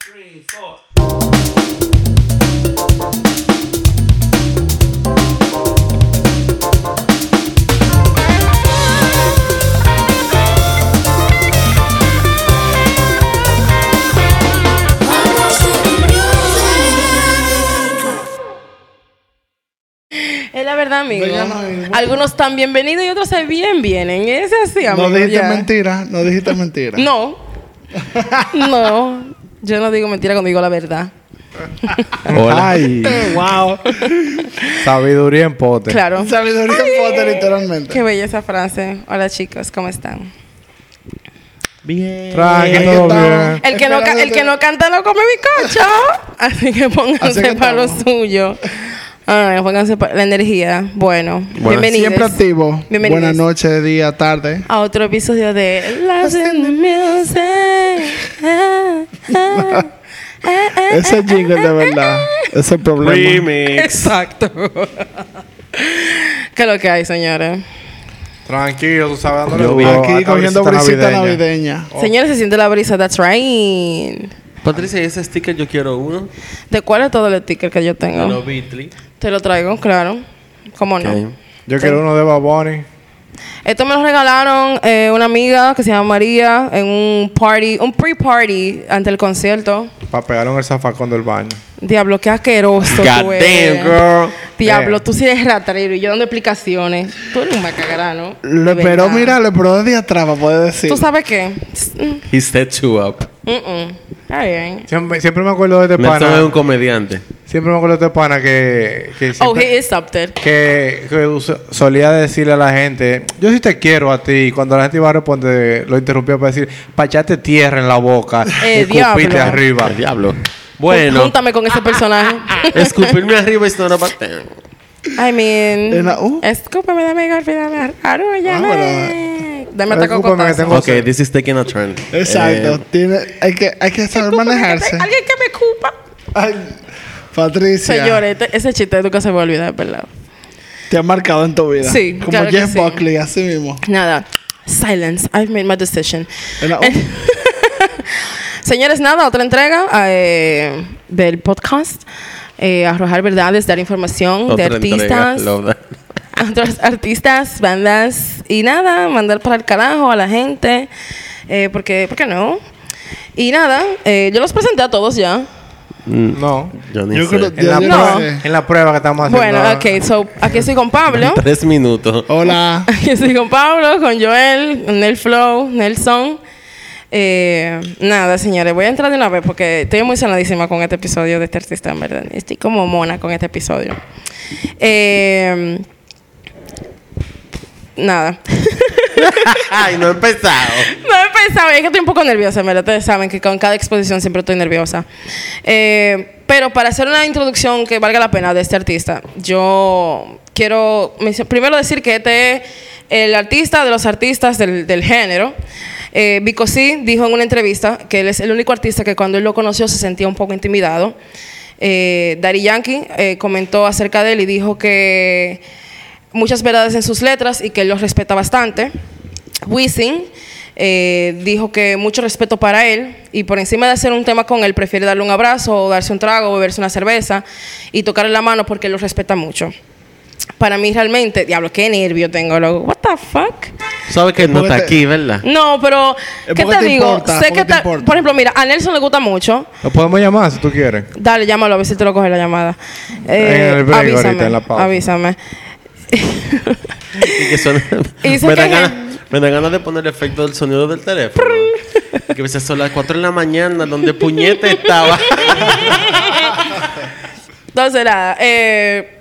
three, four. Es la verdad, amigo. No. Algunos están bienvenidos y otros se bien vienen. Es así, amigo. No dijiste ya. mentira, no dijiste mentira. No. no. Yo no digo mentira cuando digo la verdad. Hola. Ay. wow. Sabiduría en pote. Claro. Sabiduría en pote, literalmente. Qué bella esa frase. Hola, chicos. ¿Cómo están? Bien. Tranqui, Aquí todo estamos. bien. El que, no, el que no canta no come bizcocho. Así que Así pónganse que para lo suyo. Ay, pónganse la energía. Bueno, bienvenidos. Siempre activo. Bienvenidos. Buenas noches, día, tarde. a otro episodio de Lost in the Music. Ah, ah, ah, ah, Ese jingle de verdad. Ese problema. Remix. Exacto. ¿Qué es lo que hay, señores? Tranquilo, tú sabes dándole Aquí cogiendo brisita navideña. navideña. Señores, se siente la brisa. That's right. Patricia, ese sticker yo quiero uno. ¿De cuál es todo el sticker que yo tengo? Uno Beatley. Te lo traigo, claro. ¿Cómo no? Yo quiero uno de Bad Bunny. Esto me lo regalaron eh, una amiga que se llama María en un party, un pre-party ante el concierto. Para pegarlo en el zafacón del baño. Diablo, qué asqueroso tú God eres. damn, girl. Diablo, Damn. tú sí eres ratrero y yo dando explicaciones. Tú eres un macagrano. Le pero mira, le pero de atrás poder decir. ¿Tú sabes qué? He set you up. Mm, mm. Está bien. Siempre, siempre me acuerdo de este Nelson es pana. un comediante. Siempre me acuerdo de este pana que. que Oh, he is up there. que, solía decirle a la gente, yo sí te quiero a ti. Y cuando la gente iba a responder, lo interrumpía para decir, para echarte tierra en la boca Eh, y diablo. arriba. Diablo. Bueno, Júntame con ese personaje. escupirme arriba es not about them. I mean, En la- uh. escúpame, dame golpe, dame arrullame. Dame Escúpame taco que tengo- Ok, this is taking a turn. Exacto. Eh, Tiene, hay, que, hay que saber manejarse. Alguien que me escupa. Ay, Patricia. Señores, este- ese chiste nunca se me va a olvidar, ¿verdad? Te ha marcado en tu vida. Sí, Como claro que Jeff sí. Buckley, así mismo. Nada. Silence. I've made my decision. En la- Señores, nada, otra entrega eh, del podcast. Eh, arrojar verdades, dar información de otra entrega, artistas. that. otros artistas, bandas y nada, mandar para el carajo a la gente. Eh, porque, ¿por qué no? Y nada, eh, yo los presenté a todos ya. No. Yo ni Yo sé. creo- En la, No. prueba, en la prueba que estamos haciendo. Bueno, ok, so aquí estoy con Pablo. Tres minutos. Hola. Aquí estoy con Pablo, con Joel, con Nel Flow, Nelson. Eh, nada, señores, voy a entrar de una vez porque estoy emocionadísima con este episodio de este artista, en verdad. Estoy como mona con este episodio. Eh, nada. Ay, no he empezado. No he pensado, es que estoy un poco nerviosa, verdad. Ustedes saben que con cada exposición siempre estoy nerviosa. Eh, pero para hacer una introducción que valga la pena de este artista, yo quiero primero decir que este es el artista de los artistas del, del género. Eh, Vico C dijo en una entrevista que él es el único artista que cuando él lo conoció se sentía un poco intimidado. Eh, Yankee eh, comentó acerca de él y dijo que muchas verdades en sus letras y que él los respeta bastante. Wisin eh, dijo que mucho respeto para él y por encima de hacer un tema con él prefiere darle un abrazo o darse un trago o beberse una cerveza y tocarle la mano porque él lo respeta mucho. Para mí realmente, diablo, qué nervio tengo, loco. What the fuck? Sabes que no está te- aquí, ¿verdad? No, pero ¿qué te te digo? importa, sé que te ta- por ejemplo, mira, a Nelson le gusta mucho. Lo podemos llamar si tú quieres. Dale, llámalo a ver si te lo coge la llamada. Eh, En el break avísame, ahorita, en la pausa. avísame. Y que suena- Y me, que- dan ganas, me dan ganas de poner el efecto del sonido del teléfono. Que a veces son las 4 de la mañana donde puñete estaba. Entonces, nada, eh,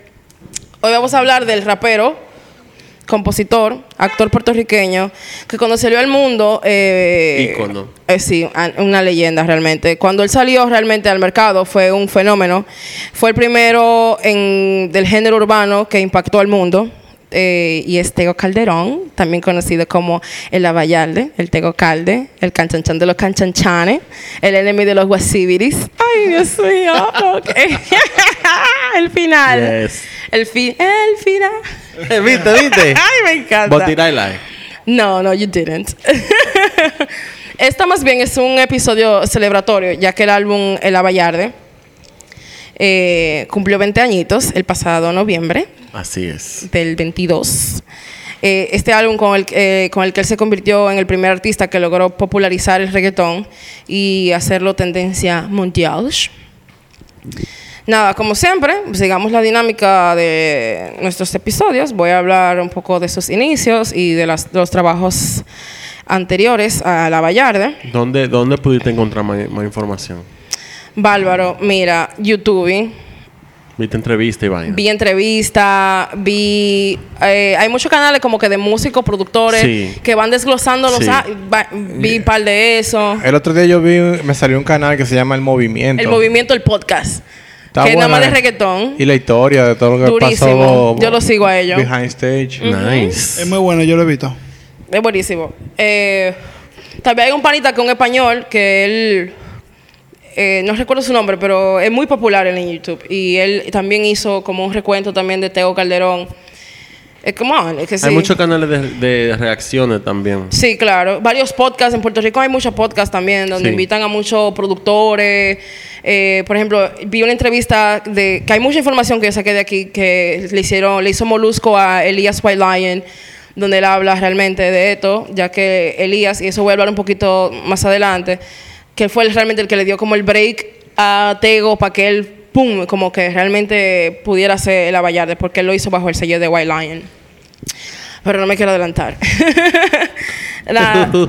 hoy vamos a hablar del rapero, compositor, actor puertorriqueño, que cuando salió al mundo... Eh, Ícono. eh, sí, una leyenda realmente. Cuando él salió realmente al mercado fue un fenómeno. Fue el primero en, del género urbano que impactó al mundo. Eh, y es Tego Calderón, también conocido como el Abayalde, el Tego Calde, el canchanchan de los canchanchanes, el enemy de los guasibiris. Ay, Dios mío. el final. Yes. El, fi el final. ¿Viste, viste? Ay, me encanta. But did I lie? No, no, you didn't. Esta más bien es un episodio celebratorio, ya que el álbum El Abayarde eh, cumplió 20 añitos el pasado noviembre Así es. del 22. Eh, este álbum con el, eh, con el que él se convirtió en el primer artista que logró popularizar el reggaetón y hacerlo tendencia mundial. Nada, como siempre, sigamos la dinámica de nuestros episodios. Voy a hablar un poco de sus inicios y de, las- de los trabajos anteriores a La Vallarde. ¿Dónde, dónde pudiste encontrar más, más información? Bárbaro, mira, YouTube, ¿Viste entrevista y vaina? vi entrevista, vi... eh, hay muchos canales como que de músicos, productores, Sí. que van desglosando los... Sí. va- vi un par de eso. El otro día yo vi, me salió un canal que se llama El Movimiento. El movimiento, el podcast. Está que es nada más de reggaetón. Y la historia de todo lo que Durísimo. pasó. Yo lo sigo a ellos. Behind stage. Nice. Es muy bueno, yo lo he visto. Es buenísimo. Eh, también hay un panita que es un español que él, eh, no recuerdo su nombre, pero es muy popular en YouTube. Y él también hizo como un recuento también de Teo Calderón. Es como, ah, es que sí. Hay muchos canales de, de reacciones también. Sí, claro. Varios podcasts. En Puerto Rico hay muchos podcasts también donde Sí. invitan a muchos productores. Eh, por ejemplo, vi una entrevista de que hay mucha información que yo saqué de aquí que le hicieron, le hizo Molusco a Elías White Lion, donde él habla realmente de esto, ya que Elías, y eso voy a hablar un poquito más adelante, que fue realmente el que le dio como el break a Tego para que él, pum, como que realmente pudiera ser el Abayarde, porque él lo hizo bajo el sello de White Lion. Pero no me quiero adelantar. La-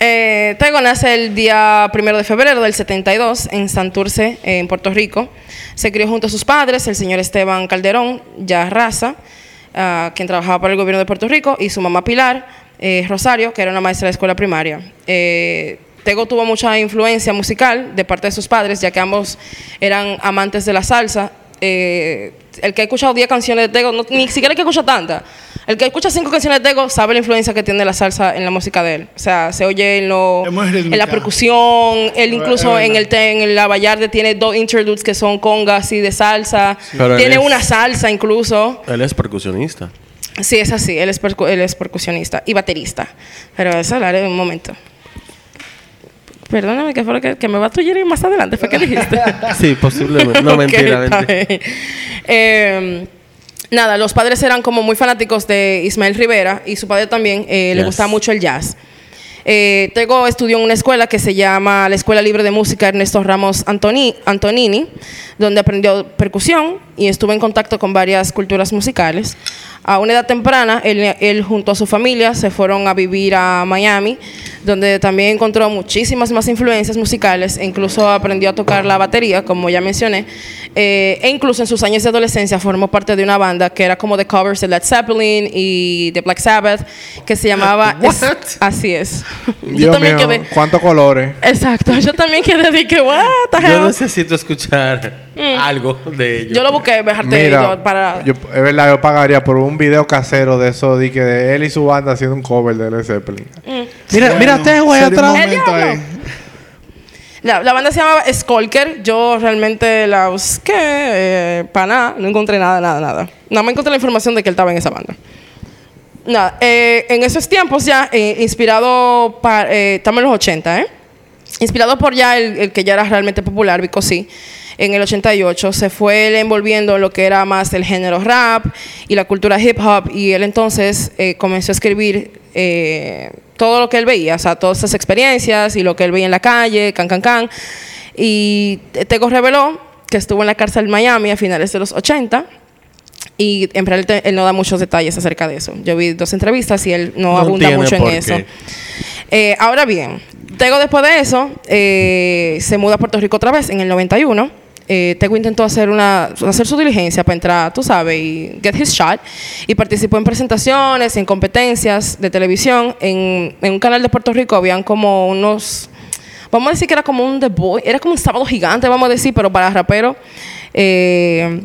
Eh, Tego nace el día primero de febrero del 72 en Santurce, en Puerto Rico. Se crió junto a sus padres, el señor Esteban Calderón, ya raza, ah, quien trabajaba para el gobierno de Puerto Rico, y su mamá Pilar eh, Rosario, que era una maestra de escuela primaria. Eh, Tego tuvo mucha influencia musical de parte de sus padres, ya que ambos eran amantes de la salsa. Eh, el que ha escuchado 10 canciones de Tego, no- ni siquiera el que escucha tantas. El que escucha 5 canciones de Tego sabe la influencia que tiene la salsa en la música de él. O sea, se oye en, lo- en la percusión. Él incluso en el, en la Vallarde tiene dos interludes que son congas y de salsa. Pero tiene es- una salsa incluso. Él es percusionista. Sí, es así. Él es, percu- él es percusionista y baterista. Pero eso hablaré en un momento. Perdóname, que fue lo que, que me va a tuyir más adelante. ¿Fue que dijiste? Sí, posiblemente. No, Ok, mentira. Eh, nada, los padres eran como muy fanáticos de Ismael Rivera y su padre también eh, le gustaba mucho el jazz. Eh, Tego estudió en una escuela que se llama la Escuela Libre de Música Ernesto Ramos Antoni- Antonini, donde aprendió percusión y estuvo en contacto con varias culturas musicales. A una edad temprana, él, él junto a su familia se fueron a vivir a Miami, donde también encontró muchísimas más influencias musicales e incluso aprendió a tocar la batería, como ya mencioné. Eh, e incluso en sus años de adolescencia formó parte de una banda que era como de covers de Led Zeppelin y de Black Sabbath, que se llamaba... Es- así es. Yo Dios también mío, quedé... ¿cuántos colores? Exacto, yo también quedé de que, what the Yo necesito escuchar algo de ellos. Yo lo busqué, dejarte Mira, para... yo, es verdad, yo pagaría por un video casero de eso, de que de él y su banda haciendo un cover de Led Zeppelin. Mira, Bueno, mira sería un atrás. ¡El momento diablo! ahí. La, la banda se llamaba Skolker. Yo realmente la busqué eh, para nada. No encontré nada, nada, nada. Nada más encontré la información de que él estaba en esa banda. Nada, eh, en esos tiempos ya, eh, inspirado, pa- eh, estamos en los 80, ¿eh? Inspirado por ya el, el que ya era realmente popular, Vico sí, en el 88 se fue él envolviendo en lo que era más el género rap y la cultura hip hop y él entonces eh, comenzó a escribir eh, todo lo que él veía, o sea, todas esas experiencias y lo que él veía en la calle, can, can, can. Y Tego reveló que estuvo en la cárcel en Miami a finales de los 80 y en realidad él no da muchos detalles acerca de eso. Yo vi dos entrevistas y él no, No abunda mucho en eso. Eh, ahora bien, Tego después de eso eh, se muda a Puerto Rico otra vez en el 91. Eh, Tego intentó hacer, una, hacer su diligencia para entrar, tú sabes, y get his shot. Y participó en presentaciones, en competencias de televisión. En, en un canal de Puerto Rico habían como unos vamos a decir que era como un The Boy, era como un sábado gigante, vamos a decir, pero para rapero, eh,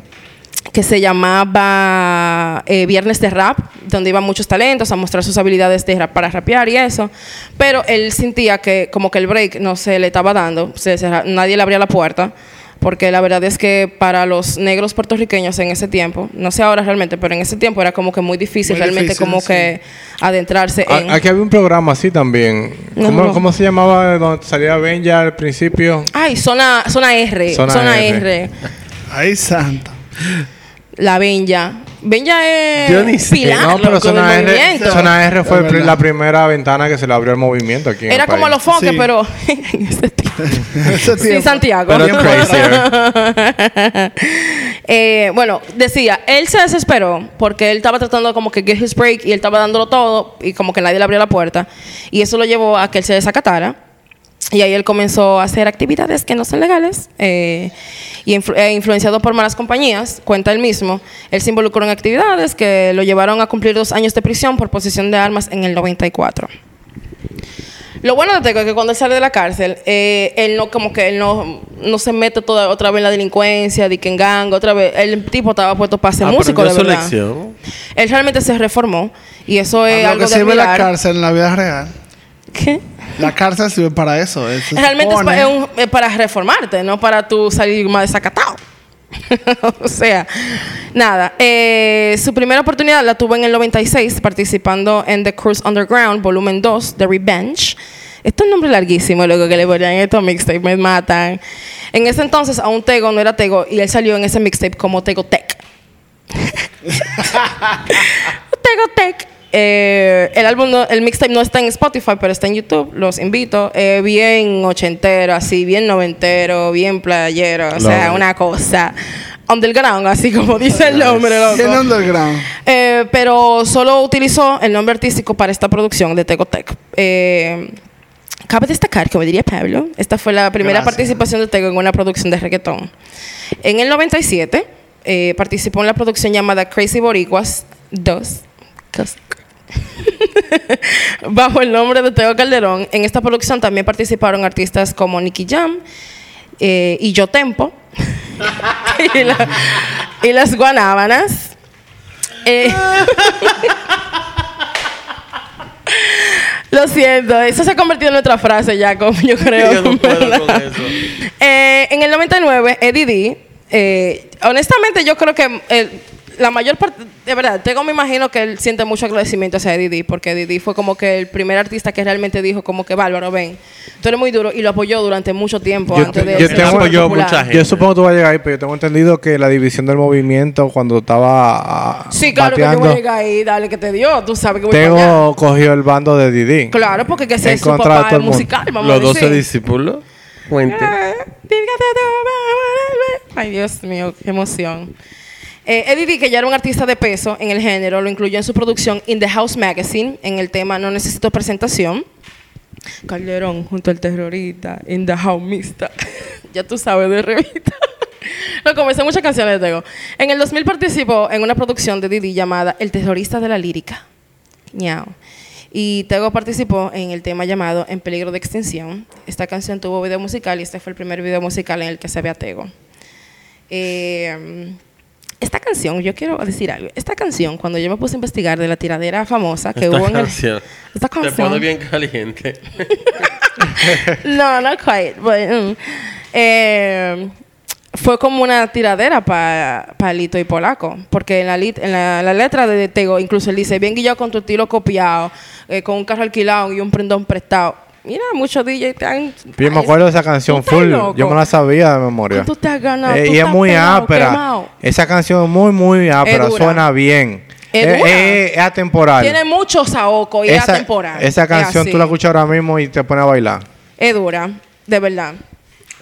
que se llamaba eh, Viernes de Rap, donde iban muchos talentos a mostrar sus habilidades de rap para rapear y eso. Pero él sentía que como que el break no se le estaba dando, se cerra- nadie le abría la puerta porque la verdad es que para los negros puertorriqueños en ese tiempo, no sé ahora realmente, pero en ese tiempo era como que muy difícil Muy realmente difícil, como sí. que adentrarse A- en... Aquí había un programa así también. No, ¿Cómo, no. cómo se llamaba donde salía Benja al principio? Ay, zona, zona R, Zona zona, R. R. Ay, santo. La Benja. Benja es Yo ni sé. pilar, no, pero Zona R, movimiento. Zona R fue el verdad. la primera ventana que se le abrió al movimiento aquí en Era el como país. los fonques, Sí. pero en ese tiempo. Ese tiempo. Santiago. Pero crazier. Eh, bueno, decía, él se desesperó porque él estaba tratando como que get his break y él estaba dándolo todo y como que nadie le abrió la puerta. Y eso lo llevó a que él se desacatara. Y ahí él comenzó a hacer actividades que no son legales eh, y influ- eh, influenciado por malas compañías, cuenta él mismo. Él se involucró en actividades que lo llevaron a cumplir dos años de prisión por posesión de armas en el 94. Lo bueno de Teco es que cuando él sale de la cárcel, eh, él no como que él no, no se mete toda, otra vez en la delincuencia, de que en gang, otra vez. El tipo estaba puesto para ser músico, de verdad. lección. Él realmente se reformó y eso es Lo algo que de sirve la admirar. cárcel en la vida real. ¿Qué? La cárcel sirve para eso. Realmente es, supone. pa- es un- es para reformarte, no para tú salir más desacatado. o sea, nada. eh, su primera oportunidad la tuvo en el 96 participando en The Cruise Underground, volumen 2, The Revenge. Esto es un nombre larguísimo, luego que le ponían estos mixtapes, me matan. En ese entonces aún Tego no era Tego y él salió en ese mixtape como Tego Tech. Tego Tech. Eh, el álbum, no- el mixtape no está en Spotify, pero está en YouTube. Los invito. Eh, bien ochentero, así, bien noventero, bien playero. O sea, una cosa underground, así como dice el nombre. loco. Bien underground. Eh, pero solo utilizó el nombre artístico para esta producción de Tegotec. Eh, cabe destacar, como diría Pablo, esta fue la primera Gracias. participación de Tego en una producción de reggaetón. En el 97 eh, participó en la producción llamada Crazy Boricuas 2. Bajo el nombre de Teo Calderón, en esta producción también participaron artistas como Nicky Jam eh, y Yo Tempo y, la- y las Guanábanas. Eh, Lo siento, eso se ha convertido en nuestra frase ya, como yo creo. Yo no puedo con eso. Eh, en el 99, Eddie D, eh, honestamente yo creo que eh, la mayor parte, de verdad, tengo me imagino que él siente mucho agradecimiento hacia Eddie D, porque Eddie D fue como que el primer artista que realmente dijo como que Bárbaro, ven, tú eres muy duro y lo apoyó durante mucho tiempo Yo antes te- de yo tengo- apoyó mucha gente. Yo supongo que tú vas a llegar ahí, pero yo tengo entendido que la división del movimiento cuando estaba ah, Sí, claro que yo voy a llegar ahí, dale que te dio, tú sabes que voy para allá. Tego cogió el bando de Didi. Claro, porque que ese En es su papá el musical, vamos Los a decir. 12 discípulos. Cuente. Ay, Dios mío, qué emoción. Eh, Eddie D, que ya era un artista de peso en el género, lo incluyó en su producción In the House Magazine, en el tema No Necesito Presentación. Calderón junto al terrorista, In the House Mista. ya tú sabes de revista. No, comencé muchas canciones de Tego. En el 2000 participó en una producción de Didi llamada El terrorista de la lírica. Ñao. Y Tego participó en el tema llamado En peligro de extinción. Esta canción tuvo video musical y este fue el primer video musical en el que se ve a Tego. Eh, esta canción, yo quiero decir algo. Esta canción, cuando yo me puse a investigar de la tiradera famosa que Esta hubo en el... canción. Esta Te canción. pone bien caliente. no, not quite. but, mm. Eh, fue como una tiradera para Lito y Polaco. Porque en la, lit- en la, la letra de Tego, incluso él dice: Bien guillado con tu estilo copiado, eh, con un carro alquilado y un prendón prestado. Mira, muchos DJ están. Yo me acuerdo de esa canción ¿Tú full. loco? Yo me la sabía de memoria. ¿Cuánto te has ganado? Eh, Tú y es muy pegado, ápera. quemado. Esa canción es muy, muy ápera. Suena bien. Es Eh, dura. eh, es atemporal. Tiene mucho saoco y es atemporal. esa Es canción tú la escuchas ahora mismo y te pones a bailar. Es dura, de verdad.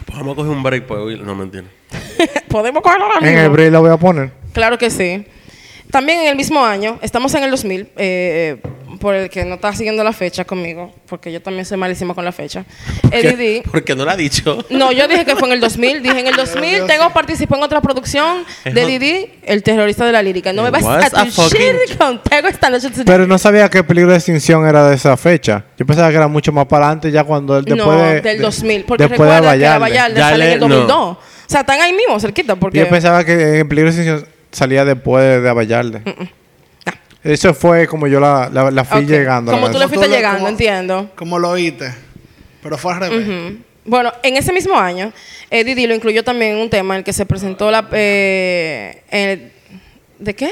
Pues vamos a coger un break, pues. uy, No, mentira. Podemos cogerlo ahora En mismo. el break la voy a poner. Claro que sí. También en el mismo año, estamos en el 2000, eh, eh, por el que no está siguiendo la fecha conmigo, porque yo también soy malísima con la fecha. Eddie D. Porque no lo ha dicho. No, yo dije que fue en el 2000. Dije en el 2000, tengo participó en otra producción de Didi, el terrorista de la lírica. No me vas a shit con Tego esta noche. Pero no sabía que Peligro de Extinción era de esa fecha. Yo pensaba que era mucho más para adelante ya cuando él después no, de... del de- 2000. Porque después de recuerda que la Vallarde. Sale en el 2002. O sea, están ahí mismo, cerquita. Porque Yo pensaba que en Peligro de Extinción salía después de, de Vallarde. Eso fue como yo la, la, la fui llegando. a la Como tú le fuiste Tú llegando, como- entiendo. Como lo oíste. Pero fue al revés. Bueno, en ese mismo año, Eddie D lo incluyó también en un tema en el que se presentó la... eh, el- ¿De qué?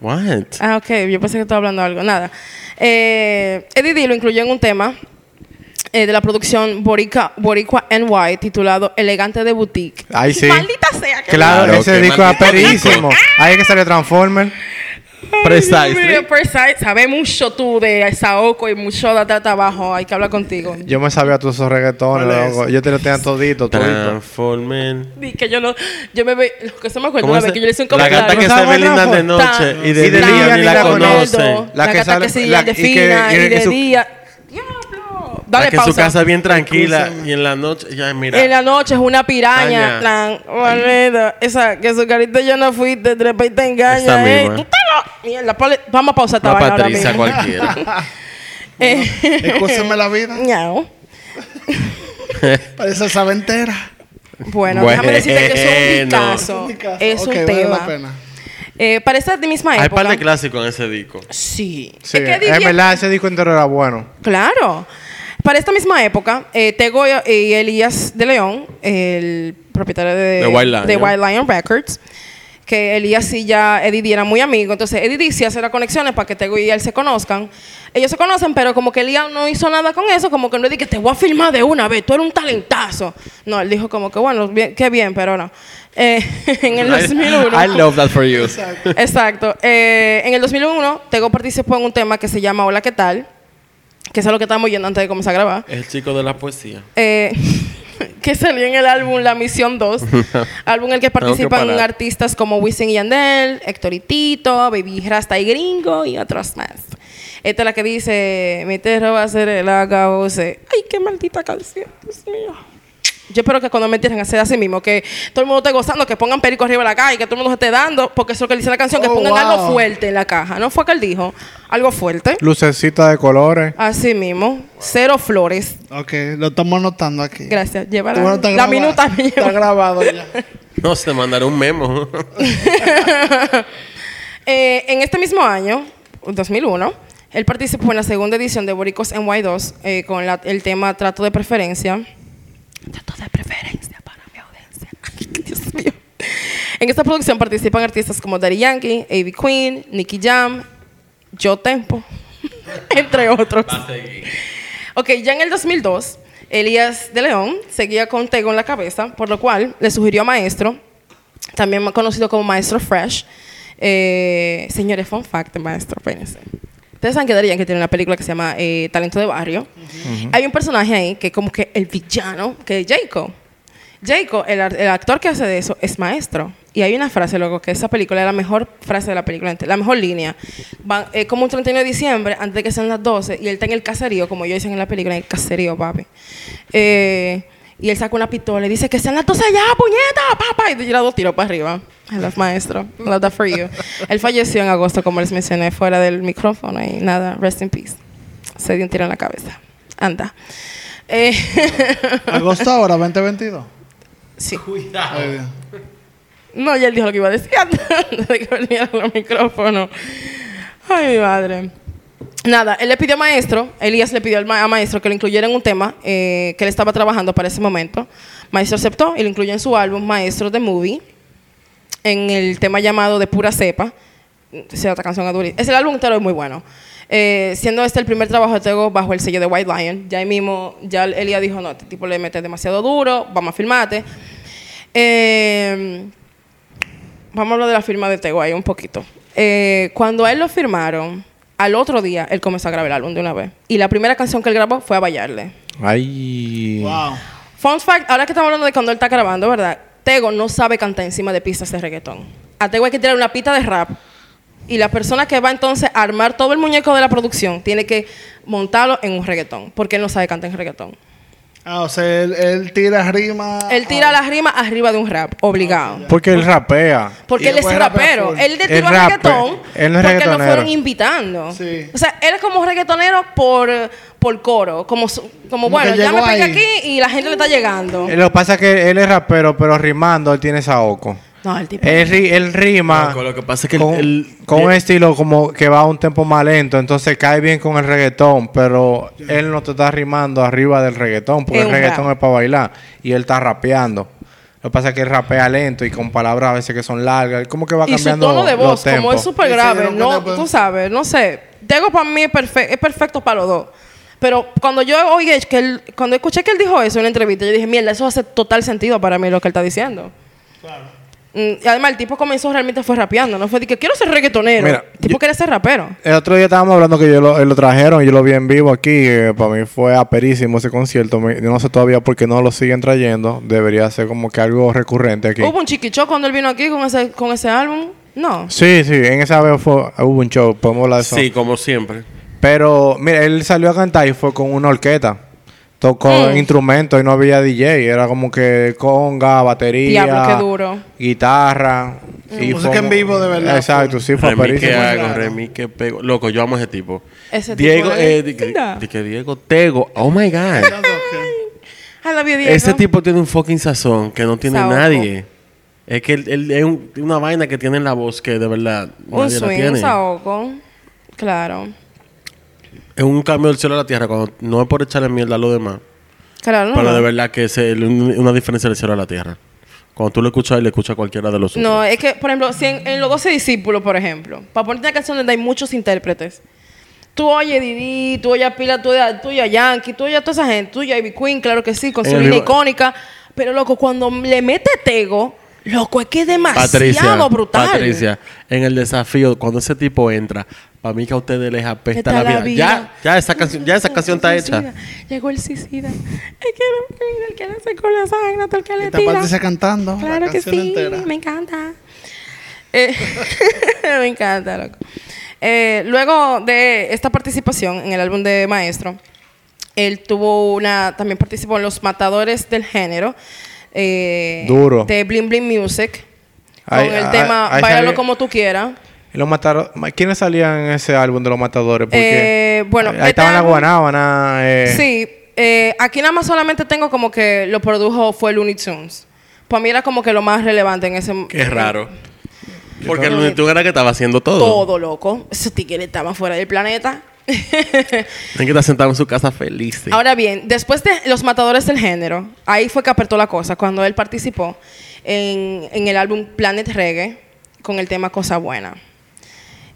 What? Ah, ok. Yo pensé que estaba hablando de algo. Nada. Eh, Eddie D lo incluyó en un tema eh, de la producción Boricua, Boricua NY titulado Elegante de Boutique. Ahí sí. Maldita sea. que Claro, Claro, ese disco es perísimo. Ahí que sale Transformer. Precisely. Mira, Precise, sabe mucho tú de Saoko y mucho de atrás abajo. Hay que hablar contigo. Yo me sabía todos esos reggaetones, loco. Yo te lo tenía todito, todito. Transformen. Que yo no, yo me ve, lo que se me acuerdo ¿Cómo una vez que yo le hice un La comentario. gata que ¿No se ve linda de noche y de de día día ni la la conocen. La, La que gata sale- que se la- de y que- fina y de día. Dale que pausa. su casa es bien tranquila Escúchame. y en la noche, ya mira. En la noche es una piraña. Caña. Plan, maldita, esa, que su carita ya no fuiste, trepa y te engaña. Esa eh. misma. Tú estás loco. Mierda, ponle- vamos a pausar esta Una vaina ahora Patricia mismo. cualquiera. Eh, Escúchame la vida. ñao. Parece esa entera. Bueno, déjame decirte que es un Bueno. discazo. Es un vale tema. la pena. Eh, para esa de misma Hay época. par de clásicos en ese disco. Sí. Sí, Es que en Eddie verdad ese disco entero era bueno. Claro. Para esta misma época, eh, Tego y Elías de León, el propietario de, De White Lion. de White Lion Records, que Elías y ya Eddie D eran muy amigos. Entonces, Eddie sí hace las conexiones para que Tego y él se conozcan. Ellos se conocen, pero como que Elías no hizo nada con eso, como que no dije, te voy a filmar de una vez, tú eres un talentazo. No, él dijo como que, bueno, bien- qué bien, pero no. Eh, en el 2001. I love that for you. Exacto. Eh, en el 2001, Tego participó en un tema que se llama Hola, ¿qué tal? Que es a lo que estábamos yendo antes de comenzar a grabar. El chico de la poesía. Eh, que salió en el álbum La Misión 2. álbum en el que participan parar. artistas como Wisin y Yandel, Héctor y Tito, Baby Rasta y Gringo y otros más. Esta es la que dice, mi terror va a ser el acabose. Ay, qué maldita canción, Dios mío. Yo espero que cuando me entierren hacer así mismo, que todo el mundo esté gozando, que pongan perico arriba de la caja y que todo el mundo se esté dando, porque eso es lo que dice la canción, que Oh, pongan wow. algo fuerte en la caja. ¿No fue que él dijo? Algo fuerte. Lucecita de colores. Así mismo. Cero flores. Ok, lo estamos anotando aquí. Gracias. Bueno, la, grabado. minuta me Está grabado ya. No, se mandará un memo. Eh, en este mismo año, 2001, él participó en la segunda edición de Boricos NY2 eh, con la- el tema Trato de Preferencia. Trato de preferencia para mi audiencia. Ay, Dios mío. En esta producción participan artistas como Daddy Yankee, A.B. Queen, Nicky Jam, Yo Tempo, entre otros. Ok, ya en el 2002, Elías de León seguía con Tego en la cabeza, por lo cual le sugirió a Maestro, también conocido como Maestro Fresh. Eh, señores, fun fact Maestro, espérense. Ustedes saben que Daddy Yankee tiene una película que se llama eh, Talento de Barrio. Hay un personaje ahí que es como que el villano, que es Jacob. Jacob, el, el actor que hace de eso, es maestro. Y hay una frase, luego, que esa película es la mejor frase de la película, la mejor línea. Van, es como un 31 de diciembre, antes de que sean las 12, y él está en el caserío, como yo dicen en la película, en el caserío, papi. Eh, y él saca una pistola y dice que sean las 12 ya, puñeta, papá. Y tira dos tiros para arriba. I love maestro. I love that for you. él falleció en agosto, como les mencioné, fuera del micrófono y nada, rest in peace. Se dio un tiro en la cabeza. Anda. Eh, Agosto ahora, 2022. sí. Bien. No, ya él dijo lo que iba a decir antes de que venía los micrófonos. Ay, mi madre. Nada, él le pidió a maestro, Elías le pidió al ma- maestro que lo incluyera en un tema eh, que él estaba trabajando para ese momento. Maestro aceptó y lo incluyó en su álbum Maestro de Movie, en el tema llamado De Pura Cepa. Esa otra canción es durísima. Ese álbum entero es muy bueno. Eh, siendo este el primer trabajo de Tego bajo el sello de White Lion, ya ahí mismo, ya Elías dijo, no, este tipo le mete demasiado duro, vamos a filmarte. Eh, vamos a hablar de la firma de Tego ahí un poquito. Eh, cuando a él lo firmaron, al otro día él comenzó a grabar el álbum de una vez. Y la primera canción que él grabó fue a bailarle. Ay. Wow. Fun fact, ahora que estamos hablando de cuando él está grabando, ¿verdad? Tego no sabe cantar encima de pistas de reggaetón. A Tego hay que tirar una pista de rap. Y la persona que va entonces a armar todo el muñeco de la producción tiene que montarlo en un reggaetón. Porque él no sabe cantar en reggaetón. Ah, o sea, él, él tira rima. Él tira las rimas arriba de un rap, obligado. Porque él rapea. Porque Y él es rapero. Él de tiro rape- reggaetón. él no es porque lo fueron invitando. Sí. O sea, él es como reggaetonero por, por coro. Como, su- como, Como bueno, ya me pegué ahí. aquí y la gente le está llegando. Eh, Lo que pasa es que él es rapero, pero rimando él tiene saoco. No, el tipo. Él, ri- él rima Loco, lo que pasa es que el- con, el- con un estilo como que va a un tempo más lento, entonces cae bien con el reggaetón, pero él no te está rimando arriba del reggaetón, porque Es el un reggaetón rap. es para bailar y él está rapeando. Lo que pasa es que él rapea lento y con palabras a veces que son largas. Él como que va y su cambiando tono de los voz, como tempos. es súper grave, no, puedo- tú sabes, no sé. Tego para mí es, perfe- es perfecto para los dos. Pero cuando yo oí que él, cuando escuché que él dijo eso en una entrevista, yo dije, mierda, eso hace total sentido para mí lo que él está diciendo. Mm, y además el tipo comenzó realmente fue rapeando, no fue de que quiero ser reggaetonero. Mira, el tipo yo- quería ser rapero. El otro día estábamos hablando que yo lo, lo trajeron, yo lo vi en vivo aquí. eh, para mí fue aperísimo ese concierto. Me- yo no sé todavía por qué no lo siguen trayendo. Debería ser como que algo recurrente aquí. Hubo un chiquichó cuando él vino aquí con ese, con ese álbum. No. Sí, sí, en esa vez fue, hubo un show, podemos hablar de eso. Sí, como siempre. Pero, mira, él salió a cantar y fue con una orquesta. Tocó Mm. instrumentos y no había DJ. Era como que conga, batería, Diablo, qué duro. guitarra. y Música en vivo de verdad. Exacto, sí, fue Remy que hago. Remy que pego. Loco, yo amo ese tipo. Ese tipo Diego, de- eh, di que- Linda. di que Diego Tego. Oh my God. I love you, Diego. Ese tipo tiene un fucking sazón que no tiene Saoco. nadie. Es que él, él es un- una vaina que tiene en la voz que de verdad Un nadie la swing, un tiene. saoco. Claro. Es un cambio del cielo a la tierra cuando no es por echarle mierda a lo demás. Claro, no. pero de verdad que es el- una diferencia del cielo a la tierra. Cuando tú lo escuchas y le escuchas a cualquiera de los otros. No, es que, por ejemplo, si en, en Los 12 Discípulos, por ejemplo, para ponerte una canción donde hay muchos intérpretes, tú oyes Didi, tú oyes a Pila, tú oyes a- tú oyes a Yankee, tú oyes a toda esa gente, tú oyes a Ivy Queen, claro que sí, con En su línea icónica, pero loco, cuando le mete Tego, loco, es que es demasiado Patricia, brutal. Patricia, en el desafío, cuando ese tipo entra, para mí que a ustedes les apesta la vida. la vida. Ya, ya esa canción, ya esa canción está hecha. Llegó el suicida. Es que no, mira, el que le secó la sangre, el que le Esta tira. parte se cantando. la Claro que sí, entera. me encanta. Eh, me encanta, loco. Eh, luego de esta participación en el álbum de Maestro, él tuvo una, también participó en Los Matadores del Género. eh, Duro. De Bling Bling Music. Con Ahí- el ahí- tema Báilalo salió- como tú quieras. Los mataron. ¿Quiénes salían en ese álbum de los matadores? Porque Eh, bueno, ahí este estaban la Guanábana. Eh, Sí, eh, aquí nada más solamente tengo como que lo produjo fue Looney Tunes. Para mí era como que lo más relevante en ese Qué raro. Porque el. Looney Tunes era que estaba haciendo todo. Todo loco. Esos tigres estaban fuera del planeta. Tienen que estar sentado en su casa feliz. sí. Ahora bien, después de Los Matadores del Género, ahí fue que apertó la cosa, cuando él participó en, en el álbum Planet Reggae con el tema Cosa Buena.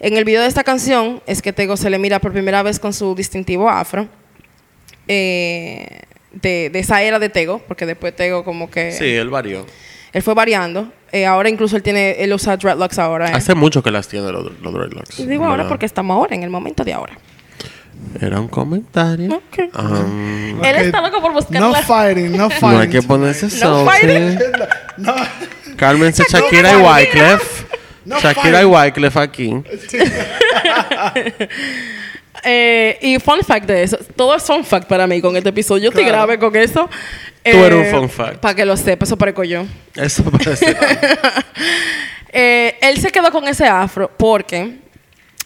En el video de esta canción es que Tego se le mira por primera vez con su distintivo afro. eh, de, de esa era de Tego, porque después Tego como que... Sí, él varió. Él fue variando. Eh, ahora incluso él tiene... Él usa dreadlocks ahora. eh. Hace mucho que las tiene los, los dreadlocks. Y digo ahora porque estamos ahora, en el momento de ahora. Era un comentario. Ok. Um, Él Ok. está loco por buscar No la- fighting, no fighting. no hay que ponerse No fighting. No, Cálmense Shakira y Wyclef. No Shakira y Wyclef aquí. Eh, y fun fact de eso, todo es fun fact para mí con este episodio. Yo Claro. grave con eso. Tú eres un fun fact. Para que lo sepa, eso parezco yo. Eso parece. Eh, él se quedó con ese afro porque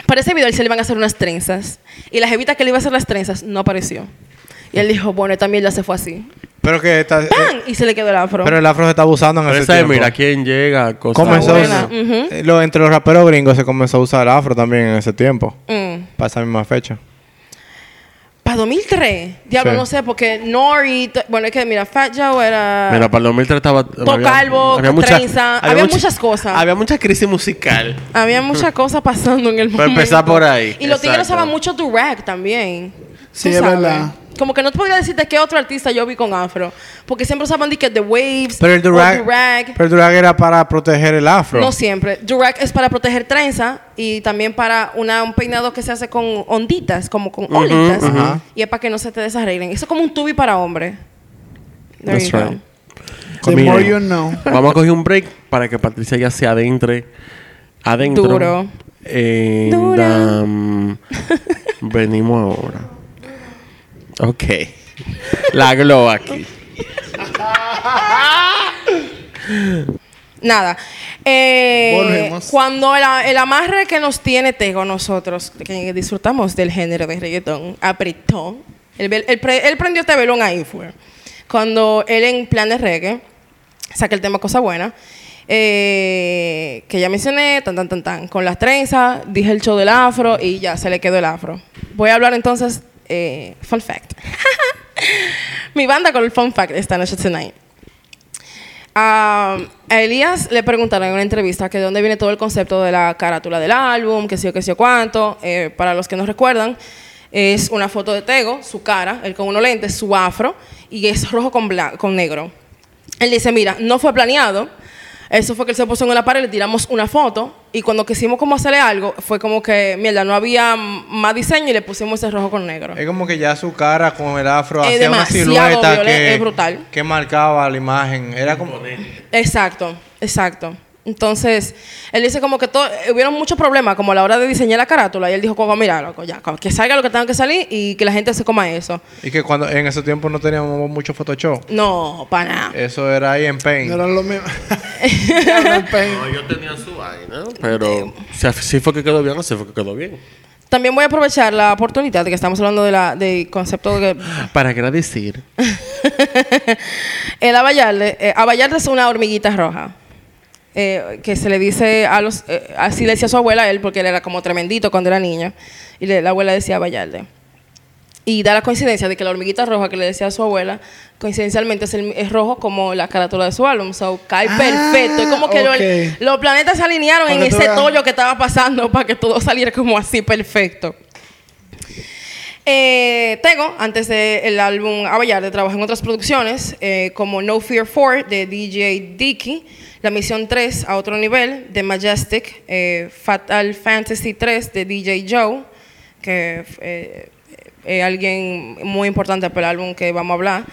para ese video él se le iban a hacer unas trenzas. Y la jevita que le iba a hacer las trenzas no apareció. Y él dijo, bueno, esta mierda se fue así. Pero que está- eh, ¡Pam! Y se le quedó el afro. pero el afro se está abusando en Pero ese esa es, tiempo. mira quién llega. Cosa Comenzó a buena. usar- Ujú. eh, lo- entre los raperos gringos se comenzó a usar el afro también en ese tiempo. Mm. Para esa misma fecha. Para 2003. Diablo, Sí. no sé, porque Nori... t- Bueno, es que mira, Fat Joe era... Mira, para el 2003 estaba. Calvo, trenza, había muchas cosas. Había mucha crisis musical. Había muchas cosas pasando en el momento. Para empezar por ahí. Y los tigres Exacto. usaban mucho durag también. Sí, Tú es sabes. verdad. Como que no te podría decirte qué otro artista yo vi con afro. Porque siempre usaban de que The Waves Pero el o durag, pero el durag era para proteger el afro. No siempre. Durag es para proteger trenza y también para una, un peinado que se hace con onditas, como con olitas. Y es para que no se te desarreglen. Eso es como un tubi para hombre. There That's you go. right. The more you know. Vamos a coger un break para que Patricia ya se adentre. Adentro. Duro. En, Dura. um, venimos ahora. Ok. La glow aquí. Nada. Eh, Volvemos. Cuando el, el amarre que nos tiene Tego nosotros, que disfrutamos del género de reggaetón, apretó. Él, él prendió este velón ahí fue. Cuando él en plan de reggae saca el tema Cosa Buena. eh, que ya mencioné, tan, tan, tan, tan, con las trenzas, dije el show del afro y ya se le quedó el afro. Voy a hablar entonces, eh, fun fact. Mi banda con el fun fact esta noche tonight. Ah, a Elías le preguntaron en una entrevista que de dónde viene todo el concepto de la carátula del álbum, que sí o que sí o cuánto. Eh, para los que no recuerdan, es una foto de Tego, su cara, él con unos lentes, su afro, y es rojo con, con negro. Él dice, mira, no fue planeado. Eso fue que él se puso en una pared, le tiramos una foto y cuando quisimos como hacerle algo, fue como que, mierda, no había más diseño y le pusimos ese rojo con negro. Es como que ya su cara con el afro Es hacía una silueta violen- que, es brutal. que marcaba la imagen. Era como... Exacto, exacto. Entonces, él dice como que todo, hubieron muchos problemas como a la hora de diseñar la carátula y él dijo como, mira, loco, ya, que salga lo que tenga que salir y que la gente se coma eso. Y que cuando en ese tiempo no teníamos mucho Photoshop. No, para nada. Eso era ahí en Paint. No eran lo mismo. No, yo tenía su vaina, pero si sí fue que quedó bien, sí fue que quedó bien. También voy a aprovechar la oportunidad de que estamos hablando de la, del concepto de que Para agradecer. el abayarde, eh, abayarde es una hormiguita roja. Eh, que se le dice a los, eh, así le decía a su abuela a él, porque él era como tremendito cuando era niño, y le- la abuela decía abayarde. Y da la coincidencia de que la hormiguita roja que le decía a su abuela, coincidencialmente es, el- es rojo como la carátula de su álbum. So, cae Ah, perfecto. Es como que lo- los planetas se alinearon en ese tollo que estaba pasando para que todo saliera como así perfecto. Eh, Tego, antes del álbum Abayarde, trabajó en otras producciones eh, como No Fear 4 de DJ Dicky, La Misión 3 a otro nivel de Majestic, eh, Fatal Fantasy 3 de DJ Joe, que eh, es alguien muy importante para el álbum que vamos a hablar.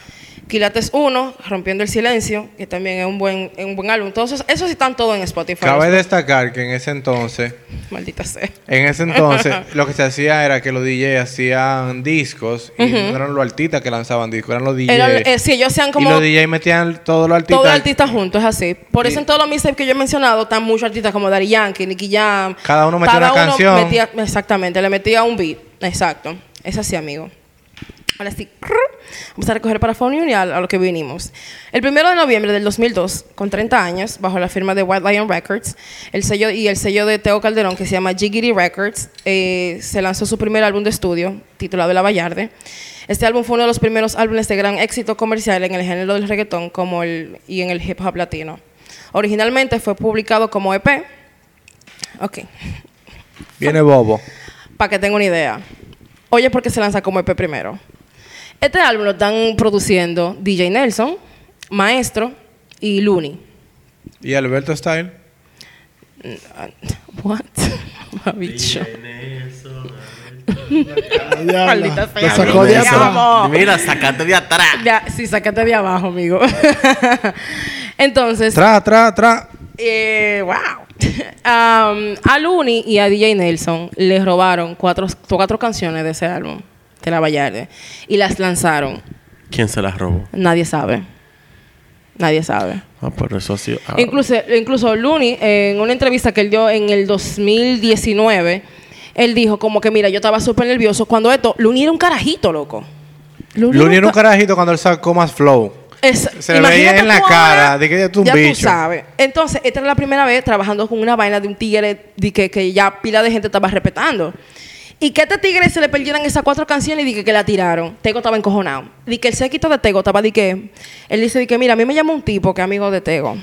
Quilates 1, Rompiendo el Silencio, que también es un buen, es un buen álbum. Todos esos, están todos en Spotify. Cabe destacar que en ese entonces, Maldita sea. en ese entonces, lo que se hacía era que los DJs hacían discos y no eran los artistas que lanzaban discos, eran los DJs. Era- eh, sí, ellos sean como... Y los DJs metían todos los artistas. Todos los artistas juntos, es así. Por eso Y- en todos los mixtapes que yo he mencionado están muchos artistas como Daddy Yankee, Nicky Jam. Cada uno metía una canción. metía- exactamente, le metía un beat. Exacto. Es así, amigo. Ahora sí, vamos a recoger para Phone y a, a lo que vinimos. El primero de noviembre del 2002, con 30 años, bajo la firma de White Lion Records, el sello y el sello de Teo Calderón, que se llama Jiggity Records, eh, se lanzó su primer álbum de estudio, titulado El Abayarde. Este álbum fue uno de los primeros álbumes de gran éxito comercial en el género del reggaetón como el, y en el hip hop latino. Originalmente fue publicado como EP. Ok, Viene Bobo. para que tenga una idea. Oye, ¿por qué se lanza como EP primero? Este álbum lo están produciendo DJ Nelson, Maestro y Looney. Y Alberto Style. What? Bicho. Maldita sea. Lo sacó de. Vamos. Mira, sacate de atrás. Ya, sí, sácate de abajo, amigo. Entonces, Tra, tra, tra. eh, wow. Um, a Looney y a DJ Nelson les robaron cuatro, cuatro canciones de ese álbum, de La Vallarde, y las lanzaron. ¿Quién se las robó? Nadie sabe. Nadie sabe. Ah, por eso sí. ah. Incluso, incluso Looney, eh, en una entrevista que él dio en el 2019, él dijo como que, mira, yo estaba súper nervioso. Cuando esto, Looney era un carajito, loco. Looney era un ca- carajito cuando él sacó más flow. es- Se le veía en la cara de que un ya tú bicho. sabes. Entonces, esta era la primera vez trabajando con una vaina de un tigre de que, que ya pila de gente estaba respetando. Y que a este tigre se le perdieran esas cuatro canciones y dije que la tiraron. Tego estaba encojonado. Di que el séquito de Tego estaba de que... Él dice que, mira, a mí me llamó un tipo que es amigo de Tego.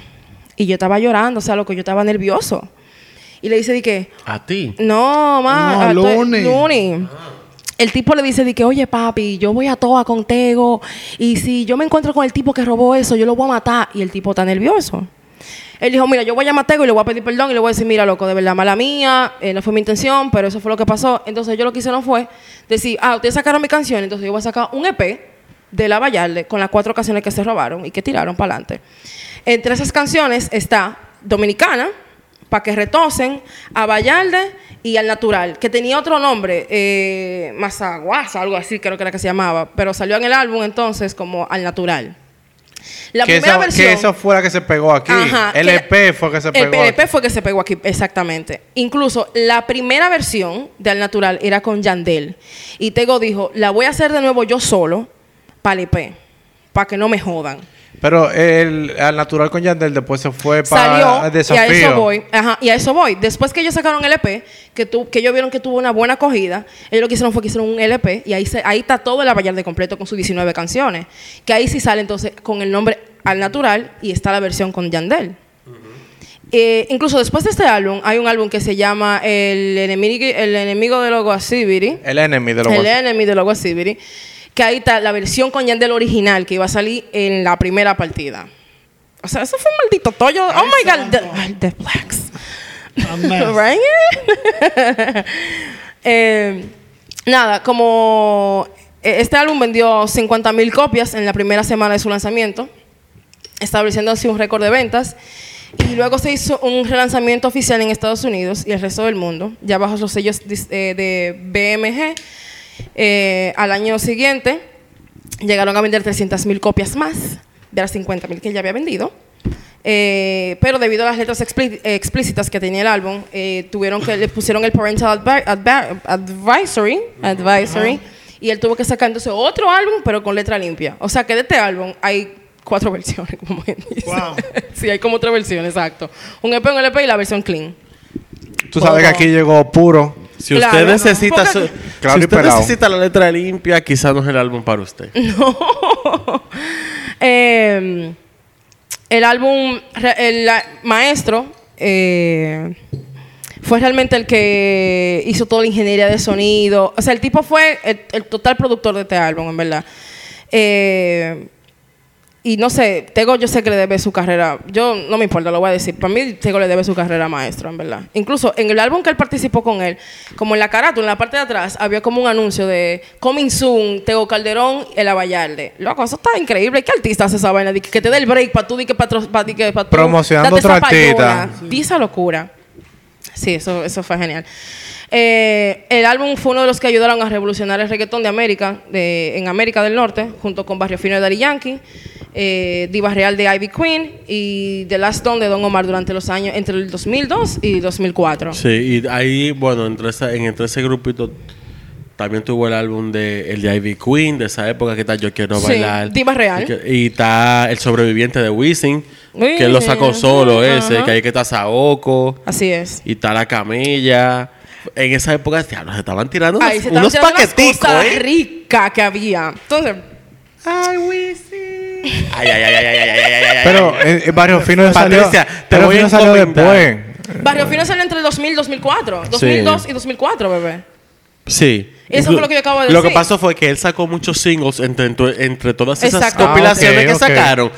Y yo estaba llorando, o sea, lo que yo estaba nervioso. Y le dice de que... A ti. No, ma. No, tú- Looney. Looney. El tipo le dice de que, oye, papi, yo voy a toa con Tego y si yo me encuentro con el tipo que robó eso, yo lo voy a matar. Y el tipo está nervioso. Él dijo, mira, yo voy a llamar a Tego y le voy a pedir perdón y le voy a decir, mira, loco, de verdad, mala mía, eh, no fue mi intención, pero eso fue lo que pasó. Entonces yo lo que hice no fue decir, ah, ustedes sacaron mi canción, entonces yo voy a sacar un EP de La Vallarde con las cuatro canciones que se robaron y que tiraron para adelante. Entre esas canciones está Dominicana, para que retocen, a Vallarde y al Natural, que tenía otro nombre, eh, Mazaguasa, algo así creo que era que se llamaba, pero salió en el álbum entonces como Al Natural. La que, primera esa, versión... que eso fue la que se pegó aquí. Ajá, el EP fue que se pegó. El EP fue que se pegó aquí, exactamente. Incluso la primera versión de Al Natural era con Yandel. Y Tego dijo, la voy a hacer de nuevo yo solo para el EP, para que no me jodan. Pero el, al natural con Yandel después se fue para Salió el y a eso voy. Ajá, y a eso voy. Después que ellos sacaron el EP, que, tu, que ellos vieron que tuvo una buena acogida, ellos lo que hicieron fue que hicieron un LP y ahí, se, ahí está todo el Abayarde completo con sus 19 canciones. Que ahí sí sale entonces con el nombre Al Natural y está la versión con Yandel. Eh, incluso después de este álbum, hay un álbum que se llama El enemigo, el enemigo de Logo Activity. El enemy de los El Enemy de Logo Activity. Que ahí está la versión con Yandel original que iba a salir en la primera partida. O sea, eso fue un maldito tollo. Oh my God. The, the blacks. Right? Eh, nada, como eh, este álbum vendió 50 mil copias en la primera semana de su lanzamiento, estableciendo así un récord de ventas. Y luego se hizo un relanzamiento oficial en Estados Unidos y el resto del mundo, ya bajo los sellos eh, de BMG. Eh, al año siguiente llegaron a vender 300 mil copias más de las 50 mil que ya había vendido. Eh, pero debido a las letras explícitas que tenía el álbum, eh, tuvieron que le pusieron el parental advi- advi- advisory, advisory y él tuvo que sacar entonces otro álbum, pero con letra limpia. O sea que de este álbum hay cuatro versiones, como dice. Wow. sí, hay como tres versiones, exacto. Un EP, un LP y la versión clean. Tú sabes que aquí llegó puro. Si Claro, usted no. necesita Porque- su- Claro si usted necesita la letra limpia, quizás no es el álbum para usted. Eh, el álbum, el maestro, eh, fue realmente el que hizo toda la ingeniería de sonido. O sea, el tipo fue el, el total productor de este álbum, en verdad. Eh, y no sé, Tego yo sé que le debe su carrera. Yo no me importa, lo voy a decir. Para mí, Tego le debe su carrera a maestro, en verdad. Incluso en el álbum que él participó con él, como en la carátula, en la parte de atrás, había como un anuncio de Coming Soon, Tego Calderón, El Abayarde. Loco, eso está increíble. ¿Qué artista hace esa vaina? Que, te dé el break para tú, di que para pa' tú Promocionando otro artista. payola. Di esa locura. Sí, eso, eso fue genial. Eh, el álbum fue uno de los que ayudaron a revolucionar el reggaetón de América, de- en América del Norte, junto con Barrio Fino de Daddy Yankee, eh, Diva Real de Ivy Queen y The Last Don de Don Omar durante los años entre el 2002 y 2004. Sí, y ahí, bueno, entre, esa- en, entre ese grupito también tuvo el álbum de el de Ivy Queen, de esa época que está Yo Quiero Sí, Bailar. Diva Real. Y, está El Sobreviviente de Wisin, que lo sacó solo ese, que ahí que está Saoko, Así es. y está La Camella. En esa época, se estaban tirando Ahí unos, se estaban unos tirando paqueticos, cosas ¿eh? ricas que había. Entonces, Ay, Wisin. Ay, ay, ay, ay, ay, ay, ay, ay, ay, Pero eh, eh, Barrio Fino salió. Patricia, te Barrio voy a Fino salió después. Barrio Fino salió entre el 2000 y 2004. 2002 y 2004, bebé. Sí. Eso fue lo que yo acabo de Lo que decir. pasó fue que él sacó muchos singles entre, entre, entre todas esas Exacto. compilaciones Ah, ok, que ok. sacaron.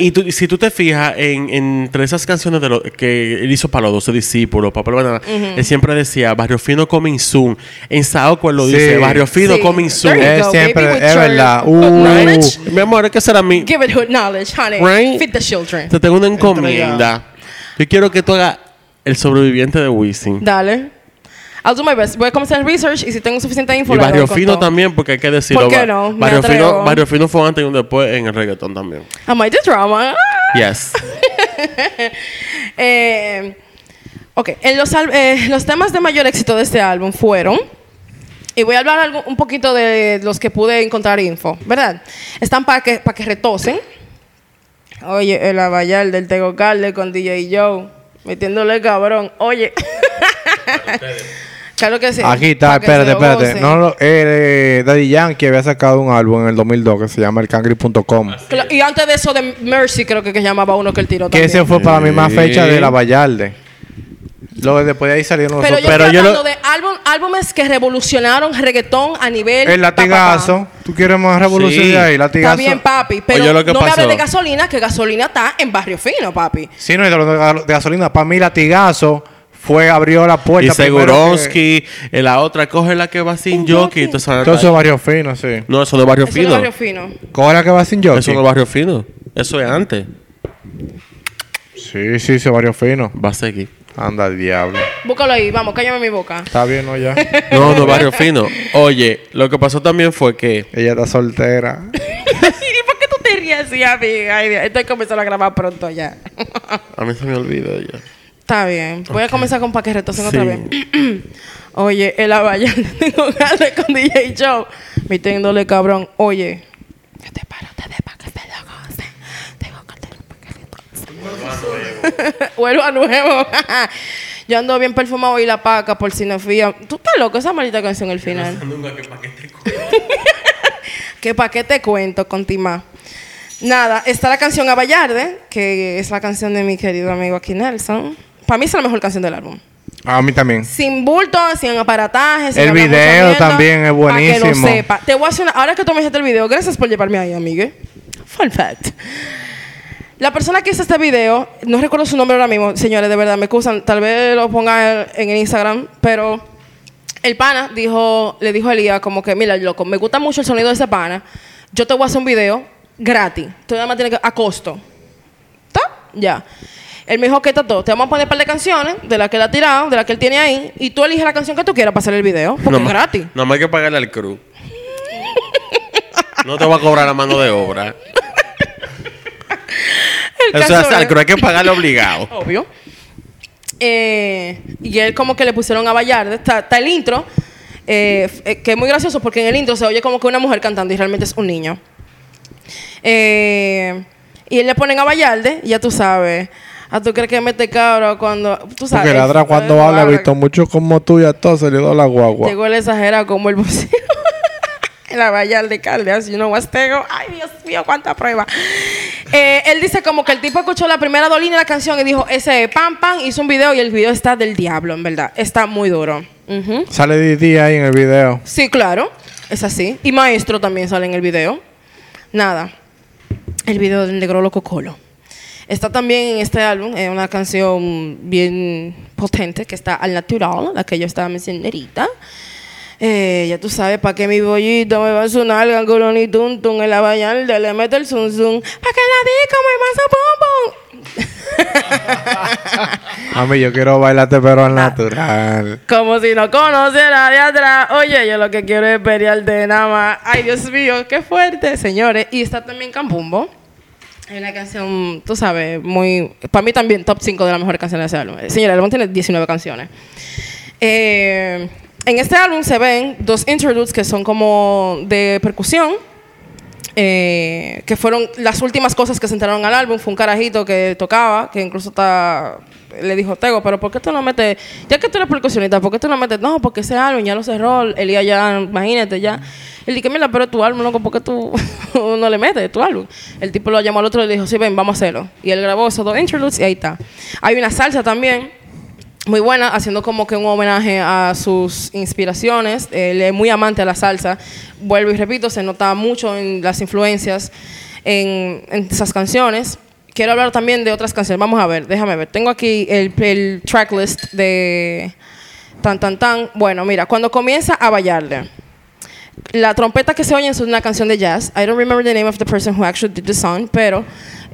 Y tú- si tú te fijas en, entre esas canciones de lo, que él hizo para los 12 discípulos, para Pablo Banana, él siempre decía Barrio Fino Coming Soon. En Saoco él lo Sí. dice Barrio Fino Sí. Coming Soon. Él siempre, es verdad. Uh. Mi amor, es que será mi. Give it knowledge, honey. Right? Feed the children. Te tengo una encomienda. Yo quiero que tú hagas el sobreviviente de Wisin. Dale. I'll do my best. Voy a comenzar el research y si tengo suficiente info. Y Barrio Fino también, porque hay que decirlo. ¿Por qué no? Me Barrio, Fino. Barrio Fino fue antes y un después en el reggaetón también. Am I the drama? Yes. Eh, ok, en los, eh, los temas de mayor éxito de este álbum fueron, y voy a hablar algo, un poquito de los que pude encontrar info, ¿verdad? Están para que, para que retosen. Oye, el abayal del Tego Calde con DJ Joe, metiéndole cabrón. Oye. Claro que sí. Aquí está, que espérate, espérate. gocen. No, lo- eh, Daddy Yankee había sacado un álbum en el 2002 que se llama El Cangri.com. Cla- Y antes de eso de Mercy, creo que, que llamaba uno que el tiró Que también. ese fue para la misma fecha de la Vallarde. Luego después de ahí salieron los Pero otros. yo Pero estoy yo lo- hablando de álbum, álbumes que revolucionaron reggaetón a nivel... El pa, pa, pa. latigazo. ¿Tú quieres más revolución Sí. ahí? Está Latigazo. bien, papi. Pero Oye, lo que no me pasó. hables de gasolina, que gasolina está en barrio fino, papi. Sí, no, de- de gasolina. Para mí, latigazo fue, abrió la puerta. Y Seguronsky, en la otra, coge la que va sin jockey. entonces, que- Todo eso es barrio fino, sí. no, eso de barrio Eso es fino. barrio fino. Coge la que va sin jockey. Eso no es barrio fino. Eso es antes. Sí, sí, sí, barrio fino. Va a seguir. Anda, el diablo. Búscalo ahí, vamos, cállame mi boca. Está bien, ¿no? Ya. No, no es barrio fino. Oye, lo que pasó también fue que. Ella está soltera. ¿Y por qué tú te ríes así, amiga? Estoy comenzando a grabar pronto ya. A mí se me olvidó ya. Está bien. Voy a comenzar con pa' que retosen otra Sí. vez. Oye, el abayal tengo ganas con DJ Joe. Metiéndole cabrón. Oye, yo te paro, te de pa' que se lo gocen. Te Vuelvo a nuevo. Yo ando bien perfumado y la paca por Sinofía. Tú estás loco, esa maldita canción al final. Nunca que pa' qué te que pa' qué te cuento, Contima. Nada, está la canción Avallarde, que es la canción de mi querido amigo aquí Nelson. Para mí es la mejor canción del álbum. A mí también. Sin bulto, sin aparataje, sin El video mierda, también es buenísimo. que lo sepa. Te voy a hacer una... Ahora que tú me hiciste el video, gracias por llevarme ahí, amigue. Fun fact. La persona que hizo este video, no recuerdo su nombre ahora mismo, señores, de verdad, me excusan, tal vez lo ponga en el Instagram, pero el pana dijo, le dijo a Elías como que, mira, loco, me gusta mucho el sonido de ese pana, yo te voy a hacer un video gratis, tú nada más tienes que, a costo. ¿Está? Ya. Él me dijo que está todo. Te vamos a poner un par de canciones de las que él ha tirado, de las que él tiene ahí, y tú eliges la canción que tú quieras para hacer el video, porque No es gratis. Nada más hay que pagarle al crew. no te va a cobrar la mano de obra. El O sea, al crew hay que pagarle obligado. Obvio. Eh, y él como que le pusieron a bailar. Está, está el intro, eh, eh, que es muy gracioso porque en el intro se oye como que una mujer cantando y realmente es un niño. Eh, y él le ponen a Vallarde, ya tú sabes. ¿A tú crees que mete cabra cuando... Tú sabes. Porque ladra cuando habla, he visto mucho como tú y a todos se le dio la guagua. Llegó el exagerado como el vocero. la Vallarde Caldeas, you know what's tego. Ay, Dios mío, cuánta prueba. Eh, él dice como que el tipo escuchó la primera dolina de la canción y dijo, ese pam pam, hizo un video y el video está del diablo, en verdad. Está muy duro. Ujú. Sale Didi ahí en el video. Sí, claro. Es así. Y Maestro también sale en el video. Nada. El video del Negro Loco Colo. Está también en este álbum, es una canción bien potente que está al natural, la que yo estaba mencionando ahorita. Eh, ya tú sabes, pa' que mi bollito me va a sonar gangolón y tun tun en la vallarde, le mete el zum zum, pa' que la disco me pasa pum. A mí yo quiero bailarte pero al natural. Como si no conociera de atrás. Oye, yo lo que quiero es pelearte nada más. Ay, Dios mío, qué fuerte, señores. Y está también Cambumbo. Hay una canción, tú sabes, muy... Para mí también top 5 de las mejores canciones de ese álbum. Eh, Señora, el álbum tiene 19 canciones. Eh, en este álbum se ven dos interludes que son como de percusión. Eh, que fueron las últimas cosas que se enteraron al álbum. Fue un carajito que tocaba, que incluso está, le dijo Tego, pero ¿por qué tú no metes, ya que tú eres percusionista, ¿por qué tú no metes? No, porque ese álbum ya lo cerró, Elías ya, imagínate, ya. Él dijo, mira, pero tu álbum, loco, ¿por qué tú no le metes tu álbum? El tipo lo llamó al otro y le dijo, sí, ven, vamos a hacerlo. Y él grabó esos dos interludes y ahí está. Hay una salsa también muy buena, haciendo como que un homenaje a sus inspiraciones. Él es muy amante a la salsa. Vuelvo y repito, se nota mucho en las influencias en, esas canciones. Quiero hablar también de otras canciones. Vamos a ver, déjame ver. Tengo aquí el, el tracklist de Tan Tan Tan. Bueno, mira, cuando comienza a bailarle. La trompeta que se oye es una canción de jazz. I don't remember the name of the person who actually did the song, pero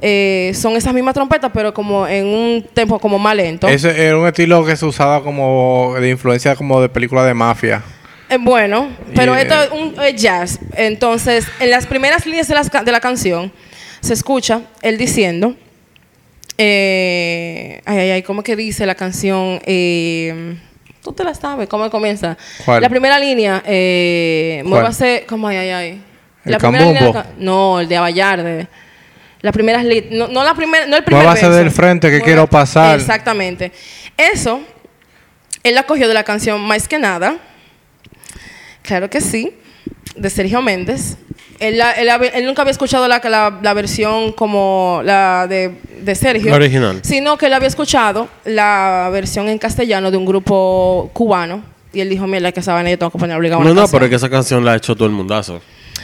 eh, son esas mismas trompetas, pero como en un tempo como más lento. Ese era un estilo que se usaba como de influencia como de película de mafia. Eh, bueno, pero esto eh, es un es jazz. Entonces, en las primeras líneas de, las de la canción, se escucha él diciendo. eh, ay, ay, ay, ¿cómo que dice la canción? Eh, Tú te la sabes, ¿cómo comienza? ¿Cuál? La primera línea, eh, muévase, ¿cómo ay, ay, ay? ¿El La primera línea de no, el de Avallarde. La primera li- no, no la primera, no el primer Muévase verso. del frente que Mueva- quiero pasar. Exactamente. Eso, él la cogió de la canción Más que nada. Claro que sí, de Sergio Méndez. Él, la- él él nunca había escuchado la, la- la versión como la de, de Sergio. La original. Sino que él había escuchado la versión en castellano de un grupo cubano. Y él dijo, mira, que esa vaina yo tengo que poner obligado No, una no, canción". pero es que esa canción la ha hecho todo el mundazo.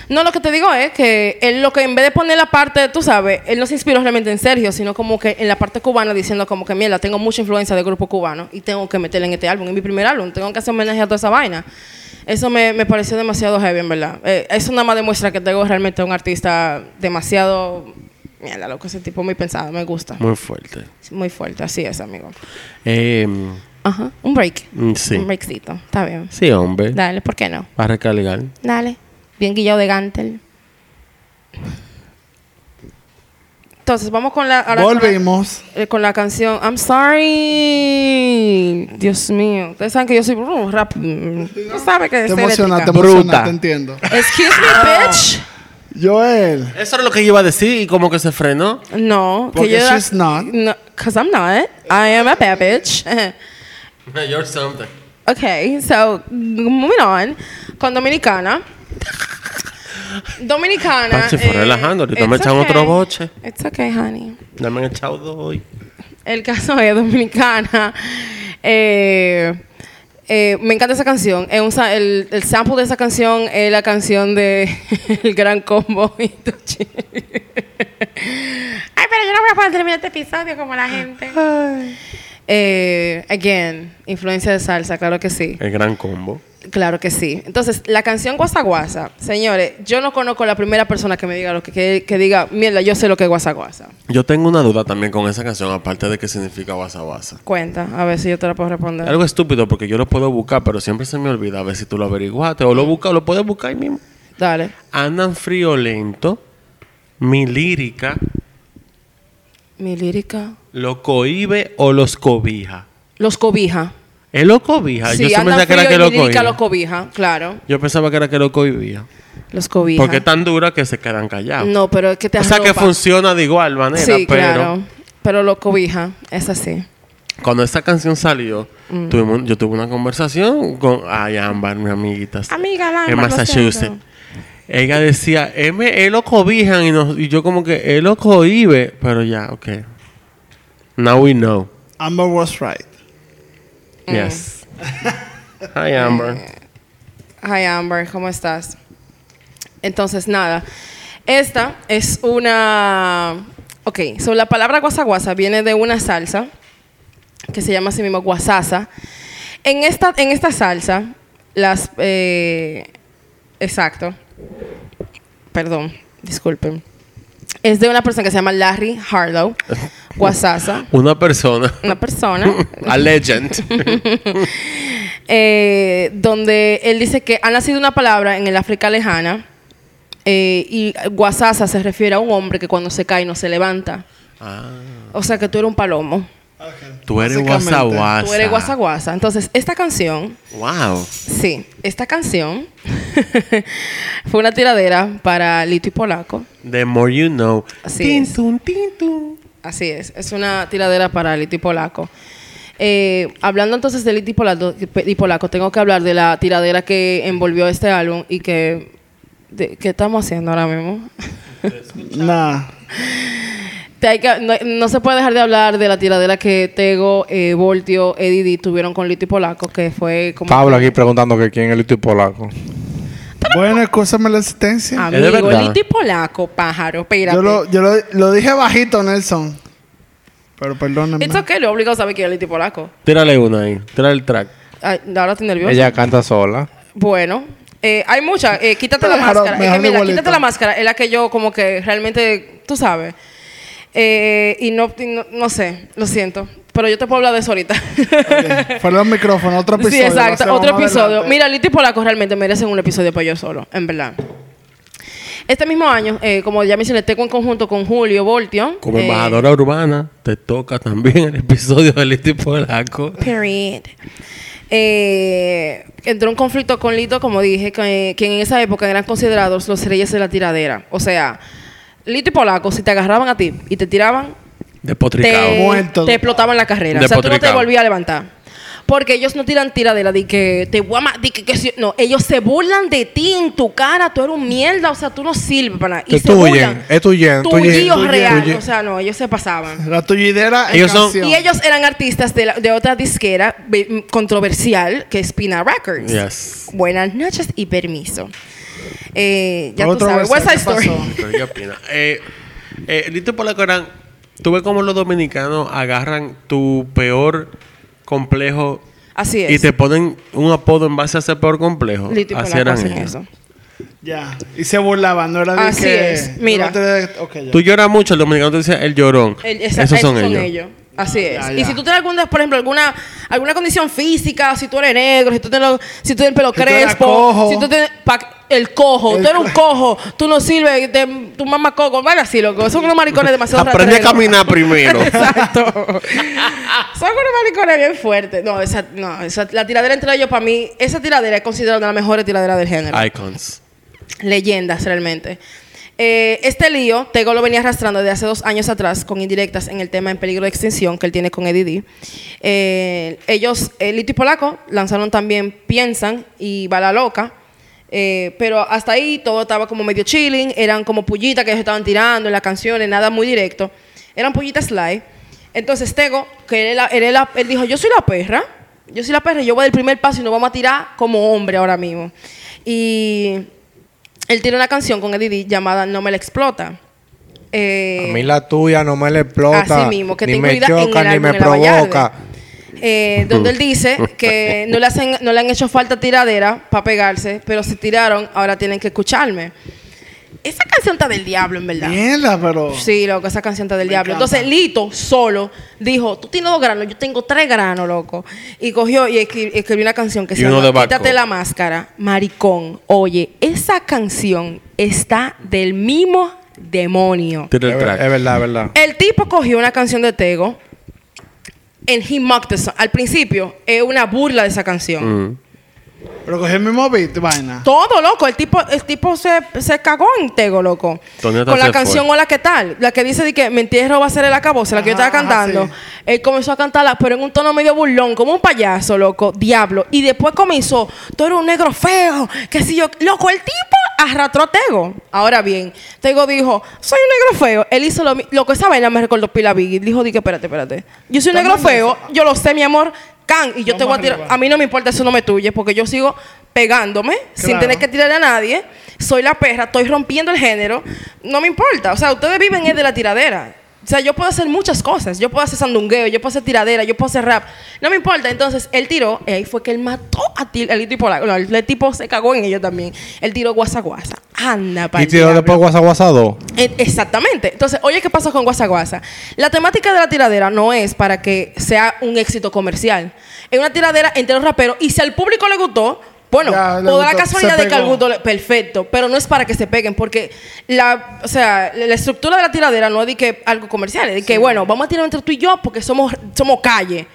No, lo que te digo es que él lo que en vez de poner la parte, tú sabes, él no se inspiró realmente en Sergio, sino como que en la parte cubana diciendo como que, mira, tengo mucha influencia del grupo cubano y tengo que meterla en este álbum, en mi primer álbum, tengo que hacer homenaje a toda esa vaina. Eso me, me pareció demasiado heavy, en verdad. Eh, eso nada más demuestra que tengo realmente un artista demasiado... Mierda, loco, ese tipo muy pensado, me gusta. Muy fuerte. Muy fuerte, así es, amigo. Eh, Ajá, un break. mm, sí. Un breakcito, está bien. Sí, hombre. Dale, ¿por qué no? Va a recargar. Dale. Bien guillado de Gantel. Entonces, vamos con la... ahora con la- Volvimos. eh, con la canción I'm sorry. Dios mío. Ustedes saben que yo soy uh, rap. mm, No sabe que Te es emociona, te eléctrica. emociona, Bruta. te entiendo. Excuse me, bitch. Joel. Eso era lo que iba a decir y como que se frenó. No, Porque que yo... she's not. No, because I'm not. I am a bad bitch. You're something. okay, so, moving on. Con Dominicana. Dominicana. Pachi, fue eh, relajando, ahorita me echan otro boche. It's okay, honey. Dame el chau hoy. El caso es Dominicana. Eh, eh, me encanta esa canción. Es un el, el sample de esa canción es la canción de El Gran Combo. Ay, pero yo no voy a poder terminar este episodio como la gente. Eh, again, influencia de salsa, claro que sí. El gran combo. Claro que sí. Entonces, la canción Guasa Guasa, señores, yo no conozco la primera persona que me diga lo que, que, que diga, mierda, yo sé lo que es Guasa Guasa. Yo tengo una duda también con esa canción, aparte de qué significa guasa guasa. Cuenta, a ver si yo te la puedo responder. Algo estúpido porque yo lo puedo buscar, pero siempre se me olvida a ver si tú lo averiguaste o lo buscas lo puedes buscar ahí mismo. Dale. Andan friolento, mi lírica, Mi lírica. lo cohibe o los cobija. Los cobija. ¿Es lo cobija? Sí, yo siempre pensaba que era que lo cobija. los cobija, claro. Yo pensaba que era que lo cohibía. Los cobija. Porque es tan dura que se quedan callados. No, pero es que te o sea que funciona de igual manera, Sí, pero claro. Pero lo cobija, es así. cuando esa canción salió, Mm. tuvimos- yo tuve una conversación con ay, Ámbar, mi amiguita. Amiga, la en Massachusetts. Ella decía, M, él lo cobijan y, nos- y yo como que él lo cohibe, pero ya, ok. Now we know. Amber was right. Mm. Yes. Hi Amber. Hi Amber, ¿cómo estás? Entonces, nada. Esta es una... Ok, so la palabra guasa guasa viene de una salsa que se llama así mismo guasasa. En esta, en esta salsa, las... eh, exacto. Perdón, disculpen. Es de una persona que se llama Larry Harlow. Guasasa. Una persona. Una persona. A legend. eh, donde él dice que ha nacido una palabra en el África lejana eh, y guasasa se refiere a un hombre que cuando se cae no se levanta. ah, O sea que tú eres un palomo. Tú eres Básicamente. guasa guasa. Tú eres guasa guasa. Entonces, esta canción, Wow. sí, esta canción fue una tiradera para Lito y Polaco. The more you know. Así Tin, es. tun, tin, tun. Así es, es una tiradera para Lito y Polaco. Eh, hablando entonces de Lito y Polaco, y Polaco, tengo que hablar de la tiradera que envolvió este álbum y que... de- ¿Qué estamos haciendo ahora mismo? Nah. Te hay que- no, no se puede dejar de hablar de la tiradera que Tego, eh, Voltio, Eddie D tuvieron con Lito y Polaco, que fue como... Pablo aquí preguntando que quién es el tipo polaco. Bueno, escúchame la de Amigo. Lito y Polaco, pájaro, espérate. Yo, lo, yo lo, lo dije bajito, Nelson. Pero perdóname. It's okay, lo obligado a saber que es Lito y Polaco. Tírale una ahí. Tírale el track. Ay, ahora estoy nerviosa. Ella canta sola. Bueno, eh, hay muchas. Eh, quítate la máscara. Es que dejaron mira, quítate la máscara. Es la que yo como que realmente, tú sabes. Eh, y no, y no, no sé, lo siento. Pero yo te puedo hablar de eso ahorita. Ok, Fuera del micrófono, otro episodio. sí, exacto. Otro episodio. adelante. Mira, Lito y Polaco realmente merecen un episodio para yo solo, en verdad. Este mismo año, eh, como ya mencioné, tengo en conjunto con Julio Voltio. Como eh, embajadora urbana, te toca también el episodio de Lito y Polaco. Period. Eh, entró un conflicto con Lito, como dije, que, que en esa época eran considerados los reyes de la tiradera. O sea, Lito y Polaco, si te agarraban a ti y te tiraban, Despotricado. te, Muerto. te explotaban la carrera. O sea, tú no te volvías a levantar. Porque ellos no tiran tiradera de que te voy a ma- de que, que si- no, ellos se burlan de ti en tu cara, tú eres un mierda, o sea, tú no sirves para nada. Y se burlan. es tuyen, Tuyo tuyen, real, o sea, no, ellos se pasaban. La tullidera Ellos son-. Y ellos eran artistas de, la- de otra disquera be- m- controversial que es Pina Records. Yes. Buenas noches y permiso. Eh, ya tú Otro sabes, West Side, Side ¿qué Story. ¿qué opinas? Eh, eh, Lito. Tú ves cómo los dominicanos agarran tu peor complejo Así es. y te ponen un apodo en base a ese peor complejo. Lito y Así eran ellos. eso. Ya. Y se burlaban, no era de Así que... es, mira. no. Tú lloras mucho, el dominicano te dice el llorón. El- esa- esos son, ellos. Así es. Ya, Y si tú tienes alguna, por ejemplo, alguna, alguna condición física, si tú eres negro, si tú tienes, lo- si tú tienes el pelo Si tú eres crespo, cojo. si tú tienes pa- el cojo, El tú eres un co- cojo, tú no sirves, te- tu mamá coco, vale así, loco. Son unos maricones demasiado Aprende a rateros. caminar primero. Exacto. Son unos maricones bien fuertes. No, esa, no, esa, la tiradera entre ellos, para mí, esa tiradera es considerada una de las mejores tiraderas del género. Icons. Leyendas, realmente. Eh, este lío, Tego lo venía arrastrando desde hace dos años atrás con indirectas en el tema en peligro de extinción que él tiene con Eddie D. Eh, ellos, eh, Lito y Polaco, lanzaron también Piensan y Bala Loca. Eh, pero hasta ahí todo estaba como medio chilling, eran como pullitas que ellos estaban tirando en las canciones, nada muy directo. Eran pullitas slide. Entonces Tego, que él, él él dijo, yo soy la perra, yo soy la perra, yo voy del primer paso y nos vamos a tirar como hombre ahora mismo. Y él tiene una canción con Eddie D llamada No me la explota. Eh, A mí la tuya no me le explota. Así mismo, que ni te me en choca, el ni me la provoca. Eh, donde él dice que no le, hacen, no le han hecho falta tiradera para pegarse, pero si tiraron, ahora tienen que escucharme. Esa canción está del diablo, en verdad. Mierda, pero. Sí, loco, esa canción está del Me diablo. encanta. Entonces, Lito solo dijo, tú tienes dos granos, yo tengo tres granos, loco. Y cogió y escri- escribió una canción que Y se llama. Quítate la máscara, maricón. Oye, esa canción está del mismo demonio. Es, el ver- track. es verdad, es verdad. El tipo cogió una canción de Tego en He Mocked the Song. Al principio es una burla de esa canción. Mm. Pero cogí el mismo beat, vaina. Todo, loco. El tipo, el tipo se, se cagó en Tego, loco. Con la canción fue. Hola, ¿qué tal? La que dice de que mi entierro va a ser el acabose, la que yo estaba ajá, cantando. sí. Él comenzó a cantarla, pero en un tono medio burlón, como un payaso, loco. Diablo. Y después comenzó, tú eres un negro feo, que si yo... Loco, el tipo arrastró a Tego. Ahora bien, Tego dijo, soy un negro feo. Él hizo lo mismo. Loco, esa vaina me recordó Pila Biggie. Dijo, di que espérate, espérate. Yo soy un negro feo, yo lo sé, mi amor. Can, y yo te voy a tirar. arriba. A mí no me importa eso no me tuye, porque yo sigo pegándome sin tener que tirarle a nadie. Soy la perra, estoy rompiendo el género. No me importa. O sea, ustedes viven es de la tiradera. O sea, yo puedo hacer muchas cosas. Yo puedo hacer sandungueo, yo puedo hacer tiradera, yo puedo hacer rap. No me importa. Entonces, él tiró, y ahí fue que él mató a ti, el tipo, no, el tipo se cagó en ellos también. Él tiró guasa guasa. Anda, para Y tiró después Guasa Guasa 2. Eh, Exactamente. Entonces, oye, ¿qué pasa con Guasa Guasa? La temática de la tiradera no es para que sea un éxito comercial. Es una tiradera entre los raperos y si al público le gustó, bueno, Ya, toda la casualidad de que al pegó. gusto le- perfecto, pero no es para que se peguen porque la, o sea, la estructura de la tiradera no es de que algo comercial, es de que bueno, vamos a tirar entre tú y yo porque somos somos calle.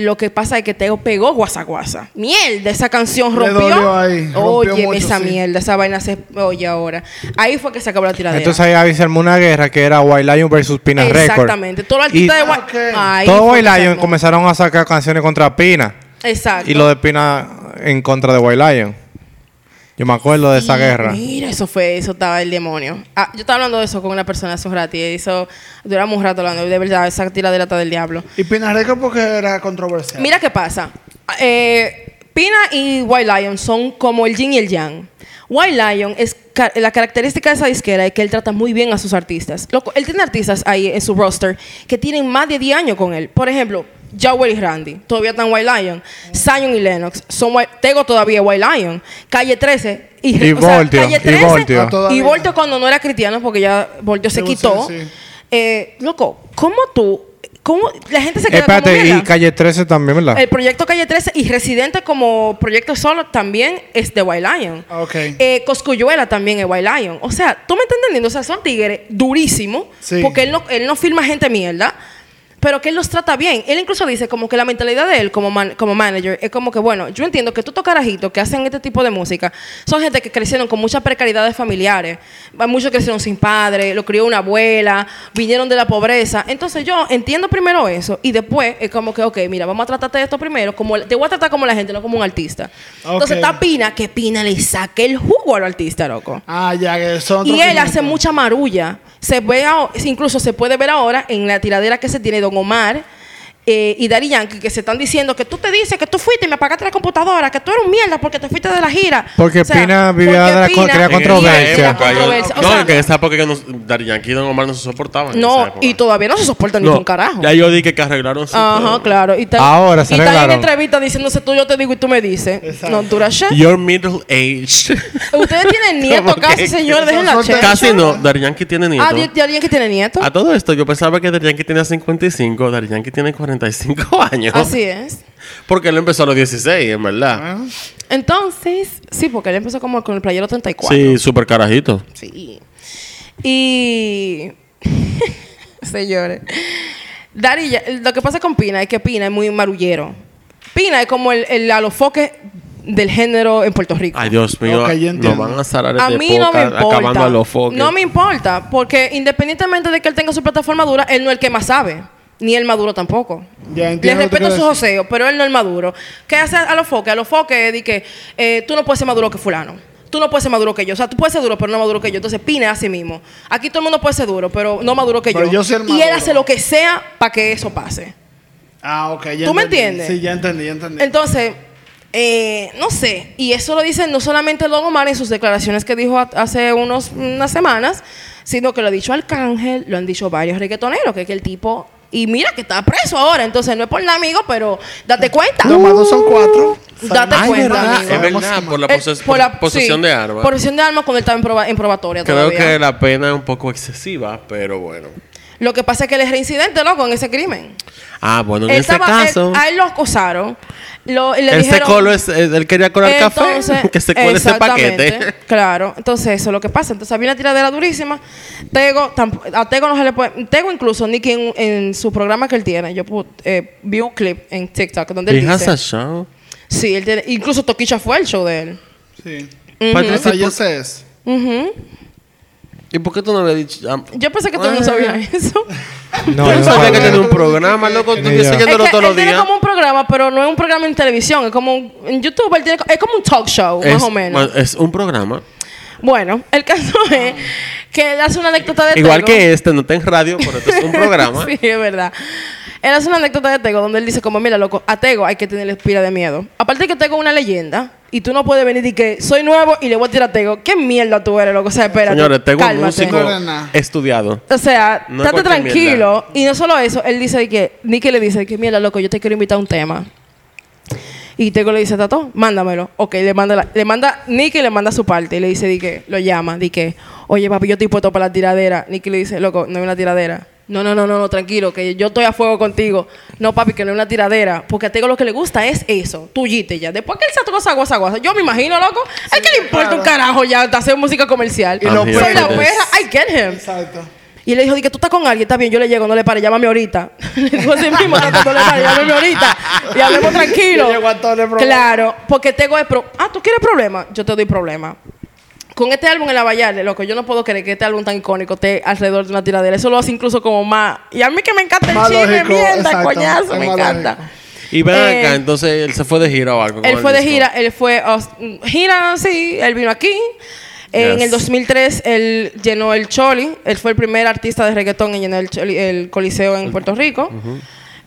Lo que pasa es que Teo pegó guasa guasa. Mierda, esa canción Le rompió. dolió ahí, rompió Oye, mucho, esa sí. mierda, esa vaina se oye ahora. Ahí fue que se acabó la tiradera. Entonces ahí armó una guerra que era White Lion versus Pina Record. Exactamente. Todo el Y artista de Ah, Gua- ok. Ahí todos fue White Lion comenzaron a sacar canciones contra Pina. Exacto. Y lo de Pina en contra de White Lion. Yo me acuerdo de esa guerra. Mira, eso fue, eso estaba el demonio. Ah, yo estaba hablando de eso con una persona hace un rato y eso duramos un rato hablando. De verdad, esa tiradera está del diablo. Y Pina Record porque era controversial. Mira qué pasa. Eh, Pina y White Lion son como el yin y el yang. White Lion es ca- la característica de esa disquera es que él trata muy bien a sus artistas. Loco, él tiene artistas ahí en su roster que tienen más de 10 años con él. Por ejemplo, Jawel y Randy, todavía están White Lion. Zion y Lennox, son White- Tego todavía White Lion. Calle 13 y, Y o sea, Voltio, Calle y 13 Voltio. Ah, todavía. y Voltio cuando no era cristiano porque ya Voltio se quitó. sí, sí. Eh, loco, ¿cómo tú? ¿Cómo la gente se queda Espérate, como y? Calle 13 también, ¿verdad? El proyecto Calle 13 y Residente como proyecto solo también es de White Lion. Ah, ok. Eh, Coscuyuela también es White Lion. O sea, tú me estás entendiendo. O sea, son tigres durísimos. Sí. Porque él no, él no filma gente mierda. Pero que él los trata bien. Él incluso dice como que la mentalidad de él como, man- como manager es como que, bueno, yo entiendo que tú estos carajitos que hacen este tipo de música son gente que crecieron con muchas precariedades familiares. Muchos crecieron sin padre, lo crió una abuela, vinieron de la pobreza. Entonces yo entiendo primero eso y después es como que, ok, mira, vamos a tratarte de esto primero. Como, te voy a tratar como la gente, no como un artista. Entonces está Pina, que Pina le saque el jugo al artista, loco. Ah, ya, que son Y él hace 500. mucha marulla. Se ve incluso se puede ver ahora en la tiradera que se tiene Don Omar eh, y Dari Yankee que se están diciendo que tú te dices que tú fuiste y me apagaste la computadora, que tú eres un mierda porque te fuiste de la gira. Porque Pina vivía porque de la co- Pina crea vivía controversia. de la época, yo- controversia. O no, sea, en esa época que nos, Daddy Yankee y Don Omar no se soportaban. no, y todavía no se soportan ni No, con carajo. Ya yo dije que arreglaron su Ajá, pedo. claro. Y está, Ahora se y está en arreglaron. entrevista diciéndose tú yo te digo y tú me dices. Exacto. No dura. You're middle aged. Ustedes tienen nietos ¿Cómo casi, que? señor. Dejen la Son che. Casi no. Daddy Yankee tiene nieto. Ah, ¿y alguien que tiene nietos? A todo esto, yo pensaba que Daddy Yankee tenía 55. Daddy Yankee tiene 45 años. Así es. Porque él empezó a los 16, en verdad. Ah, Entonces, sí, porque él empezó como con el playero 34. Sí, súper carajito. Sí. Y. Señores. Dari, lo que pasa con Pina es que Pina es muy marullero. Pina es como el, el alofoque del género en Puerto Rico. Ay, Dios mío. Ok, yo entiendo. nos van a salar A mí no me importa. No me importa, porque independientemente de que él tenga su plataforma dura, él no es el que más sabe. Ni el maduro tampoco. Ya Le respeto su joseo, pero él no es maduro. ¿Qué hace a los foques? A los foques di que eh, tú no puedes ser maduro que fulano. Tú no puedes ser maduro que yo. O sea, tú puedes ser duro, pero no maduro que yo. Entonces, pine a sí mismo. Aquí todo el mundo puede ser duro, pero no maduro que Pero yo. yo soy el y él maduro. hace lo que sea para que eso pase. Ah, ok. ya ¿Tú me entiendes? Sí, ya entendí, ya entendí. Entonces, eh, no sé, y eso lo dice no solamente Don Omar en sus declaraciones que dijo hace unos, unas semanas, sino que lo ha dicho Arcángel, lo han dicho varios reggaetoneros, que es que el tipo, y mira que está preso ahora, entonces no es por nada, amigo, pero date cuenta. Dos más dos son cuatro. Date Ay, cuenta, verdad, amigo. es verdad, por la, Eh, poses- por la- posesión sí, de armas. Posesión de armas cuando él estaba en, proba- en probatoria Creo todavía. que la pena es un poco excesiva, pero bueno. Lo que pasa es que él es reincidente, loco, en ese crimen. Ah, bueno, en Él ese estaba- él- caso, a él lo acosaron. Lo, y le él se dijeron, coló, es- él quería colar Entonces, café, que se cuele ese paquete. Claro, entonces eso es lo que pasa. Entonces había una tiradera durísima. Tego, a Tego no se le puede. Tego incluso, Nicky en, en su programa que él tiene, yo eh, vi un clip en TikTok donde él dice. a show. Sí, él tiene, incluso Toquicha fue el show de él. Sí. Patricia, yo ¿por- sé eso. Ujú. ¿Y por qué tú no le has dicho? Ah, Yo pensé que tú no Ah. sabías eso. No, yo no sabía que tenía un programa, loco. Tú estás siguiéndolo es que todos él los tiene días. como un programa, pero no es un programa en televisión, es como un, en YouTube, él tiene, es como un talk show, Es- más o menos. Es un programa. Bueno, el caso es que él hace una anécdota de Igual Tego. que este, no está en radio, pero este es un programa. sí, es verdad. Él hace una anécdota de Tego donde él dice como, mira, loco, a Tego hay que tenerle pila de miedo. Aparte de que Tego es una leyenda y tú no puedes venir y que soy nuevo y le voy a tirar a Tego. ¿Qué mierda tú eres, loco? O sea, espérate. Señores, tengo un cálmate. músico estudiado. O sea, No es estate cualquier tranquilo. Y no solo eso, él dice de que, Nicky le dice de que, mira, loco, yo te quiero invitar a un tema. Y Tego le dice, Tato, mándamelo. Ok, le manda, la- le manda, Nicky le manda su parte y le dice, di que, lo llama, di que, oye, papi, yo estoy puesto para la tiradera. Nicky le dice, loco, no hay una tiradera. No, no, no, no, no, tranquilo, que yo estoy a fuego contigo. No, papi, que no hay una tiradera. Porque a Tego lo que le gusta es eso, tuyite ya. Después que él se esa guasa, guasa, yo me imagino, loco, es que le importa un carajo ya hacer música comercial. Y lo Soy la es- perra, I get him. Exacto. Y le dijo, di que tú estás con alguien, está bien, yo le llego, no le pare, llámame ahorita. le dijo así mismo, "Tato, no le pare, llámame ahorita. Y hablemos tranquilo. Yo llego a todo el. Claro, porque tengo el pro... Ah, ¿tú quieres problema? Yo te doy problema. Con este álbum en la Vallarde, loco, yo no puedo creer que este álbum tan icónico esté alrededor de una tiradera. Eso lo hace incluso como más... Y a mí que me encanta el Más chisme, lógico, mierda, exacto, coñazo, me encanta. lógico. Y ven Eh, acá, entonces él se fue de gira o algo. con Él fue de disco. gira, él fue a gira, sí, él vino aquí. En Yes. el 2003 él llenó el Choli, él fue el primer artista de reggaetón en llenar el, Choli- el Coliseo en Puerto Rico.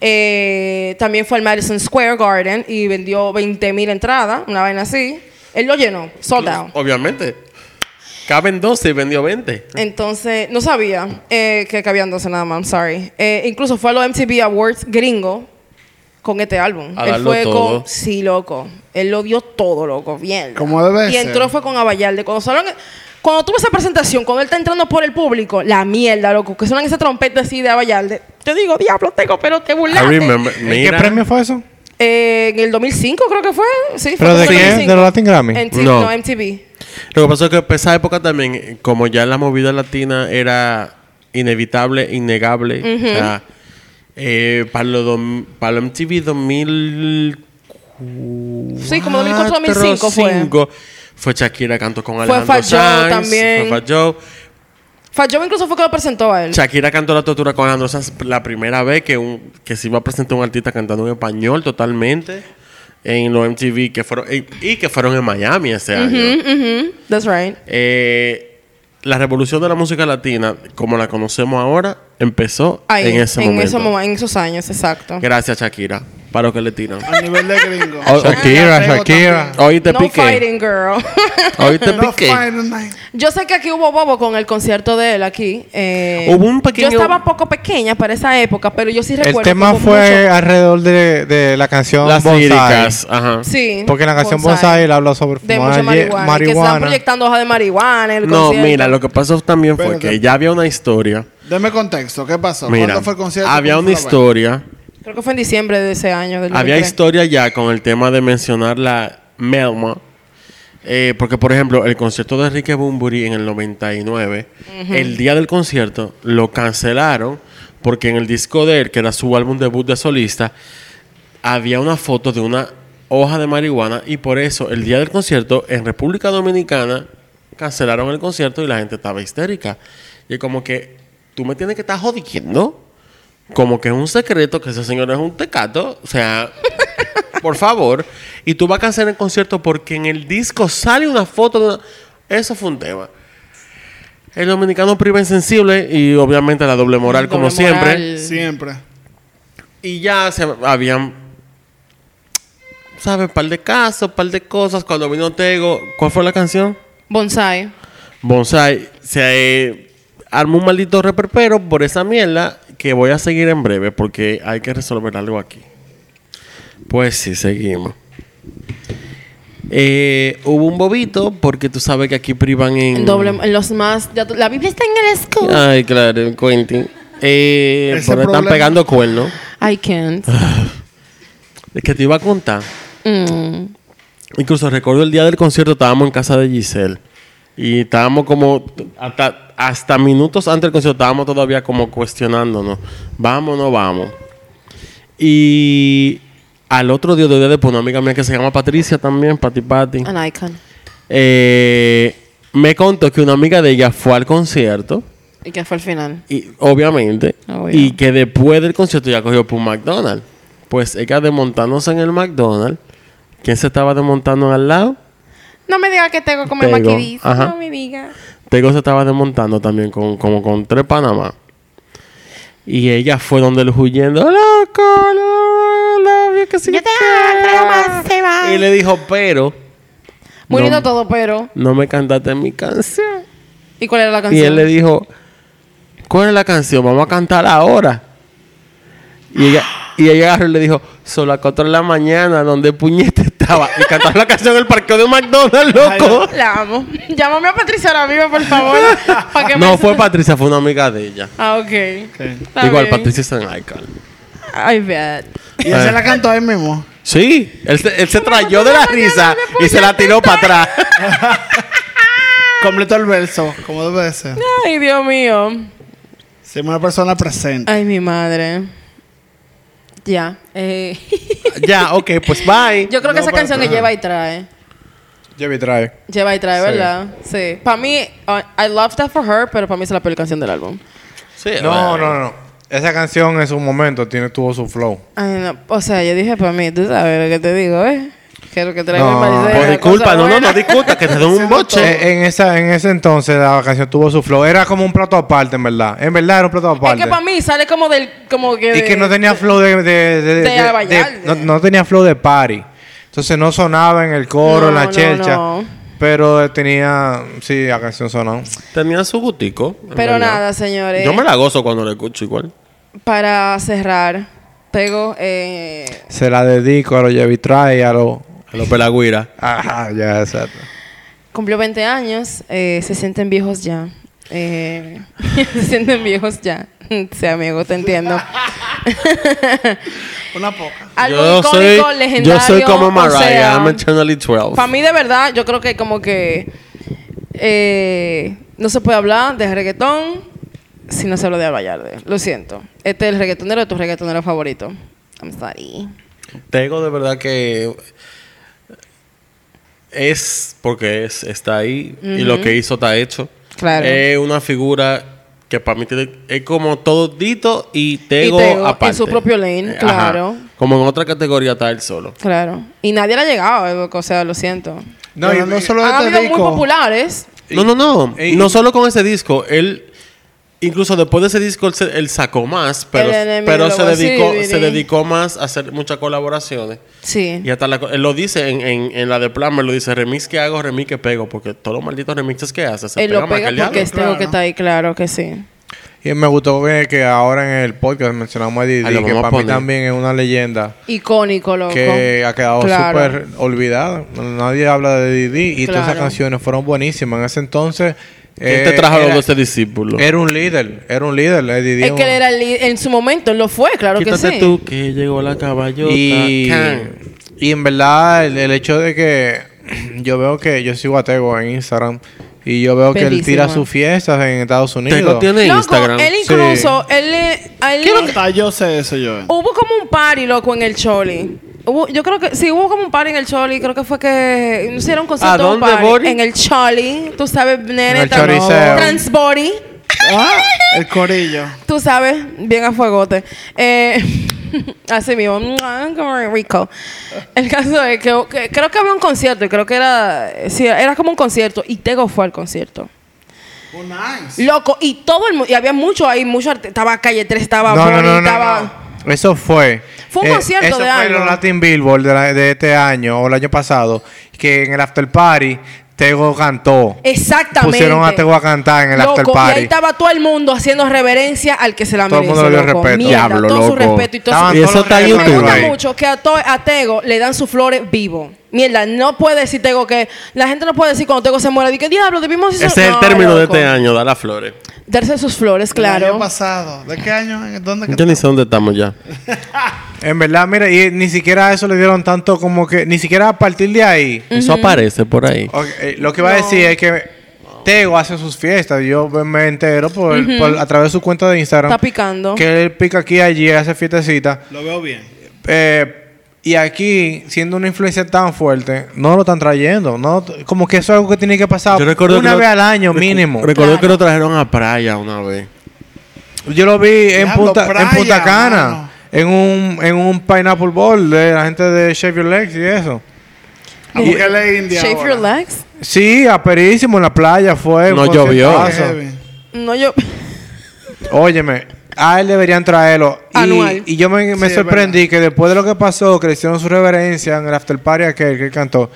Eh, también fue al Madison Square Garden y vendió 20 mil entradas, una vaina así. Él lo llenó, sold out. Obviamente. Caben 12 y vendió 20. Entonces, no sabía eh, que cabían 12 nada más, I'm sorry. Eh, incluso fue a los MTV Awards gringo con este álbum. A Él fue todo. con. Sí, loco. Él lo dio todo, loco. Bien. Como debe Y ser. entró fue con Abayalde. Cuando salieron- Cuando tuve esa presentación, cuando él está entrando por el público, la mierda, loco, que suenan esa trompeta así de Abayalde. Yo digo, diablo, tengo, pero te I burlaste. remember. ¿En qué Mira. premio fue eso? Eh, en el 2005 creo que fue. Sí, fue ¿Pero de como el quién? 2005. ¿De los Latin Grammy? En- No. no, MTV. Lo que pasó es que para esa época también, eh, como ya la movida latina era inevitable, innegable, o sea, eh, para, lo para lo MTV 2000 Sí, como 2004, 2005 fue. 2005, fue Shakira cantó con Fue Alejandro Joe Sanz, también. Fue Fat Joe. Fat Joe incluso fue que lo presentó a él. Shakira cantó la tortura con Alejandro Sanz la primera vez que, un, que se iba a presentar un artista cantando en español totalmente en los MTV que fueron y, y que fueron en Miami ese año. That's right. Eh, la revolución de la música latina, como la conocemos ahora, empezó Ahí, en ese en, momento. en esos años, exacto. Gracias, Shakira. Para lo que le tiran. A nivel de gringo. Oh, Shakira, Apego Shakira. también. Hoy te no piqué. fighting, girl. Hoy te No piqué. Yo sé que aquí hubo bobo con el concierto de él aquí. eh, Hubo un pequeño- Yo estaba poco pequeña para esa época, pero yo sí recuerdo. El que tema hubo fue mucho- alrededor de, de la canción Las Bonsai. líricas. Ajá. Sí. Porque en la canción Bonsai él habla sobre De mucha ye- marihuana. y Que estaban proyectando hojas de marihuana el No, concierto. mira, lo que pasó también fue Espérate. que ya había una historia. Deme contexto. ¿Qué pasó? Mira, ¿Cuándo fue el concierto? había ¿Cómo una historia. Creo que fue en diciembre de ese año. Del Había 2003. historia ya con el tema de mencionar la Melma. Eh, porque, por ejemplo, el concierto de Enrique Bunbury en el 99, el día del concierto lo cancelaron porque en el disco de él, que era su álbum debut de solista, había una foto de una hoja de marihuana y por eso el día del concierto en República Dominicana cancelaron el concierto y la gente estaba histérica. Y como que tú me tienes que estar jodiendo. Como que es un secreto que ese señor es un tecato. O sea, por favor. Y tú vas a cancelar el concierto porque en el disco sale una foto de una... Eso fue un tema. El dominicano priva insensible y obviamente la doble moral como Doble siempre. moral. Siempre. Y ya se habían, ¿sabes? Par de casos, par de cosas. Cuando vino Tego, ¿cuál fue la canción? Bonsai. Bonsai. Se eh, armó un maldito reperpero por esa mierda que voy a seguir en breve porque hay que resolver algo aquí. Pues sí, seguimos. Eh, hubo un bobito porque tú sabes que aquí privan en... En doble, los más. la Biblia está en el school. Ay, claro, en Quentin. Eh, pero están pegando cuernos. I can't. Es que te iba a contar. Mm. Incluso recuerdo el día del concierto estábamos en casa de Giselle. Y estábamos como, hasta, hasta minutos antes del concierto, estábamos todavía como cuestionándonos. Vamos o no vamos. Y al otro día, de día después, una amiga mía que se llama Patricia también, Pati Pati, An icon. eh, me contó que una amiga de ella fue al concierto. ¿Y qué fue el final? Y, obviamente. Obvio. Y que después del concierto ya cogió por un McDonald's. Pues ella desmontándose en el McDonald's. ¿Quién se estaba desmontando al lado? No me diga que tengo como Tego, maquidis. ajá. No me diga. Tego se estaba desmontando también con, como con tres Panamá. Y ella fue donde él huyendo. Loco, lo- que sí Yo te amo, más se va. Y le dijo, pero Muy No. lindo todo, pero. no me cantaste mi canción. ¿Y cuál era la Y canción? él le dijo, ¿cuál es la canción? Vamos a cantar ahora. Y ella, y ella agarró y le dijo, son las 4 de la mañana, donde puñete Y cantaba la canción en el parqueo de McDonald's, loco. La amo. Llámame a Patricia ahora mismo, por favor. para que No me- fue Patricia, fue una amiga de ella. Ah, ok. Está Igual, bien. Patricia está en Icon. I bet. Y él se la cantó ahí mismo. Sí, él se, él se trayó de la risa y se la tiró para atrás. Completó el verso, como debe de ser. Ay, Dios mío. Ser una persona presente. Ay, mi madre. Ya. Eh. ya, ok, pues bye. Yo creo que No, esa canción que lleva y trae. Lleva y trae. Lleva y trae, Sí. ¿verdad? Sí. Para mí, uh, I love that for her, pero para mí es la peor canción del álbum. Sí, No, bueno. no, no. Esa canción en su momento tiene, tuvo su flow. Ay, no. O sea, yo dije para mí, tú sabes lo que te digo, ¿eh? Quiero que traiga No, mi marido. Pues disculpa, no, no, no disculpa, que te den un boche. Eh, en, esa, en ese entonces la canción tuvo su flow. Era como un plato aparte, en verdad. En verdad era un plato Es aparte. que para mí sale como del. Como que. Y que no tenía flow de... de, de- De de- bailar. de- no, no tenía flow de party. Entonces no sonaba en el coro, en No, la no, chelcha. no. Pero tenía... Sí, la canción sonó. Tenía su gustico. Pero nada, señores. Yo me la gozo cuando la escucho igual. Para cerrar, Tego, eh, Se la dedico a los Llevi Trae y a los... A los pelagüiras. Ajá, ya, exacto. cumplió 20 años, eh, se sienten viejos ya. Eh, se sienten viejos ya. Sí, amigo, te entiendo. Una poca. Algo yo soy, icónico, legendario. yo soy como o Mariah, sea, I'm eternally 12. Para mí, de verdad, yo creo que como que eh, no se puede hablar de reggaetón si no se habla de Albayarde. Lo siento. Este es el reggaetonero de tu reggaetonero favorito. I'm sorry. Tego de verdad que es porque es, está ahí y lo que hizo está hecho. Claro. Es una figura que para mí tiene- es como todo Dito y Tego, Y Tego, en aparte. su propio lane, Ajá. claro. Como en otra categoría está él solo. Claro. Y nadie le ha llegado, eh, o sea, lo siento. No, No, y- no solo Han este habido muy disco. populares. No, no, no. y- no solo con ese disco. Él, incluso después de ese disco, él, se- él sacó más, pero, pero lo se, dedicó, se dedicó más a hacer muchas colaboraciones. Sí. Y hasta la, co- él lo dice en, en, en la de Plummer, lo dice, remix que hago, remix que pego, porque todos los malditos remixes que hace se Él lo más pega el porque es Claro. que está ahí, claro que sí. Y me gustó que, que ahora en el podcast mencionamos a Didi, Ahí lo que para mí también es una leyenda Icónico, loco. que ha quedado Claro. súper olvidada. Nadie habla de Didi y todas esas canciones fueron buenísimas. En ese entonces... ¿Quién eh, te trajo a los doce discípulos? era un líder, era un líder. eh, Es que él era el líder- en su momento, él lo fue, claro Quítate que sí. tú que llegó la caballota. Y, Can. y en verdad, el, el hecho de que yo veo que yo sigo a Tego en Instagram y yo veo que él Bellísimo. tira sus fiestas en Estados Unidos. Tego tiene Loco, Instagram. él Sí. incluso, él, le- a él le- Hasta yo sé eso, yo. hubo como un party, loco, en el Choli. Hubo- yo creo que sí, hubo como un par en el Choli. Creo que fue que. No sé, era un concierto ¿A un dónde, party. Bori? En el Choli. Tú sabes, nene. el tan- Choriceo. Transbody. Ah, el corillo. Tú sabes, bien a fuegote. Eh, así mismo, como rico. El caso es que, que creo que había un concierto y creo que era, sí, era como un concierto y Tego fue al concierto. Oh, nice. Loco, y todo el mundo, y había mucho ahí, mucho arte- estaba Calle 3, estaba No, no, Bonnie, no, no, estaba... no. Eso fue. Eh, Fue un concierto eso de fue algo. los Latin Billboard de, la- de este año o el año pasado. Que en el after party Tego cantó. Exactamente. Pusieron a Tego a cantar en el Loco, after Y party. ahí estaba todo el mundo haciendo reverencia al que se la Todo el merece. mundo le dio loco. respeto. Mierda, Diablo, todo su loco. respeto y todo Estaban su... Y eso está en Y me YouTube. gusta ahí. mucho que a, to- a Tego le dan sus flores vivo. Mierda, no puede decir Tego que... La gente no puede decir cuando Tego se muere, di que diablo, debimos... Ese es el No, término de loco. este año, dar las flores. Darse sus flores, El año claro. pasado. ¿De qué año? ¿En ¿Dónde? Yo ni sé dónde estamos ya. En verdad, mira, y ni siquiera a eso le dieron tanto como que... Ni siquiera a partir de ahí. Eso aparece por ahí. Eh, lo que iba a No. decir es que Tego hace sus fiestas. Yo me entero por, por- a través de su cuenta de Instagram. Está picando. Que él pica aquí y allí, hace fiestecita. Lo veo bien. Eh, y aquí, siendo una influencia tan fuerte, no lo están trayendo. No, como que eso es algo que tiene que pasar Yo recuerdo una que lo- vez al año recu- mínimo. Recuerdo Claro. que lo trajeron a Praia una vez. Yo lo vi en Diablo, Punta, en Punta Cana. mano. En un, en un Pineapple Bowl de la gente de Shave Your Legs y eso. ¿A qué le India Shave ahora? your legs. Sí, aperísimo en la playa fue. No llovió. No, yo... Óyeme, a él deberían traerlo. Y, Anual. y yo me, me Sí, es sorprendí que después de lo que pasó, que le hicieron su reverencia en el after party aquel que él cantó,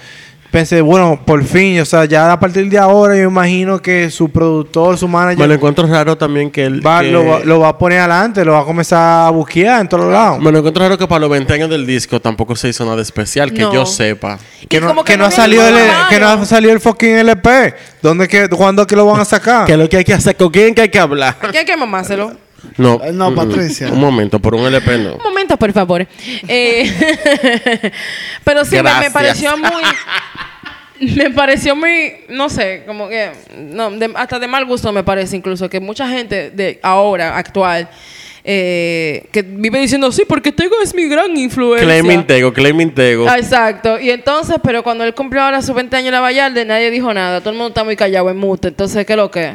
pensé, bueno, por fin, o sea, ya a partir de ahora yo imagino que su productor, su Me lo manager, encuentro raro también que él. va- que- lo, va, lo va a poner adelante, lo va a comenzar a busquear en todos lados. Me lo encuentro raro que para los 20 años del disco tampoco se hizo nada especial, que No. yo sepa. Que no, que no ha salido el, que no ha salido el fucking LP. ¿Dónde que, ¿Cuándo que lo van a sacar? ¿Qué es lo que hay que hacer? ¿Con quién que hay que hablar? Aquí hay que mamárselo. No, Eh, no, Patricia. Un momento, por un LP no. Un momento, por favor. Eh, pero sí, me, pareció muy... Me pareció muy, no sé, como que, no, de- hasta de mal gusto me parece incluso que mucha gente de ahora, actual, eh, que vive diciendo, sí, porque Tego es mi gran influencia. Claiming Tego, Claiming Tego. Ah, Exacto. Y entonces, pero cuando él cumplió ahora sus 20 años en la Vallarde, nadie dijo nada. Todo el mundo está muy callado en mute. Entonces, ¿qué es lo que?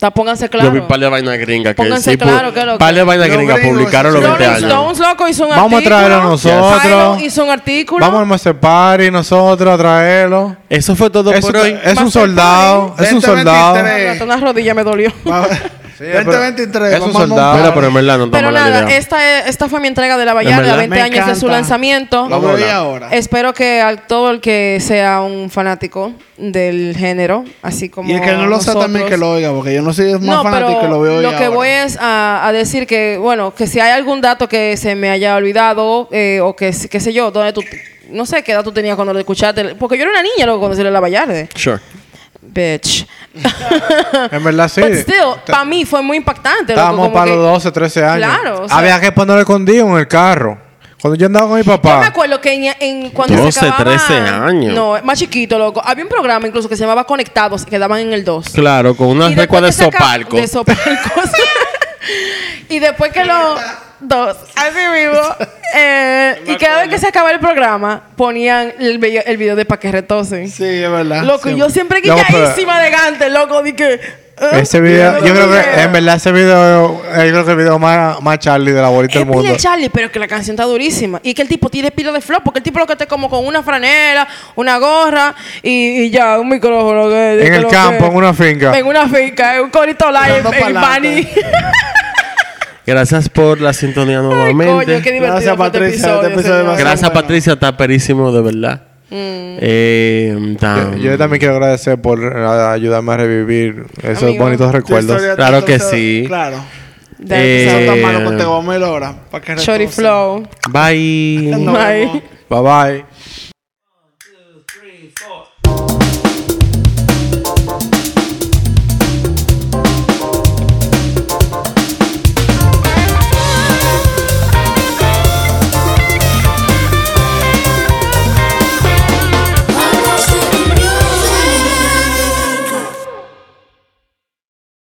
Está, pónganse claro. Yo vi par de vainas gringas que Pónganse sí, claro, que lo par de gringas gringos, publicaron los sí, 20 Rolling años. Stones, loco, hizo un Vamos a artículo. traerlo nosotros. Tylo hizo un artículo. Vamos a hacer party nosotros a traerlo. Eso fue todo Es, por un- hoy. es a un soldado. Es un 20, soldado. 23. Hasta una rodilla me dolió. Sí, pero 2023. es un soldado. Mira, pero en verdad no Pero nada, esta, es- esta fue mi entrega de la Vallarde, verdad? a 20 Me años de su encanta. lanzamiento. Lo veo Hola. y ahora. Espero que a todo el que sea un fanático del género, así como Y el que no lo sea también que lo oiga, porque yo no soy más No, fanático pero que lo veo lo que ahora. voy es a, a decir que, bueno, que si hay algún dato que se me haya olvidado eh, o que, qué sé yo, donde tú, no sé qué edad tú tenías cuando lo escuchaste, porque yo era una niña luego cuando salió la Vallarde. Sure. Bitch. En verdad sí. But still, para mí fue muy impactante. Estábamos para que- los 12, 13 años. Claro, o sea- Había que ponerlo escondido en el carro. Cuando yo andaba con mi Yo me papá. acuerdo que en, en- cuando 12, se acababa... 13 años. No, más chiquito, loco. Había un programa incluso que se llamaba Conectados, que daban en el 2. Claro, con una Y recua de sopalco. De sopalcos. y después que los dos, así mismo. eh, y cada vez que se acaba el programa, ponían el, video- el video de Pa' que retosen. Sí, es verdad. Loco, Sí. yo siempre pero- guilladísima de Gante, loco, di que. eh, Ese video, yo creo que video. en verdad ese video, yo creo que el video más, más Charlie de la bolita Es del mundo. pila Charlie, pero que la canción está durísima. Y que el tipo tiene pila de flow, porque el tipo lo que está como con una franela, una gorra y, y ya, un micrófono. que- En que el campo, que- en una finca. En una finca, en un corito live, en. Bani. Gracias por la sintonía Ay, nuevamente. coño, qué divertido Gracias, este Patricia, este episodio, Gracias, bueno. Patricia. Está perísimo, de verdad. Mm. Eh, Yo, tam- yo también quiero agradecer por eh, ayudarme a revivir esos Amigo. bonitos recuerdos. Claro que sí. Claro. De- Eh, mano contigo, vamos a. Para que. Flow. Bye. Bye. Bye bye.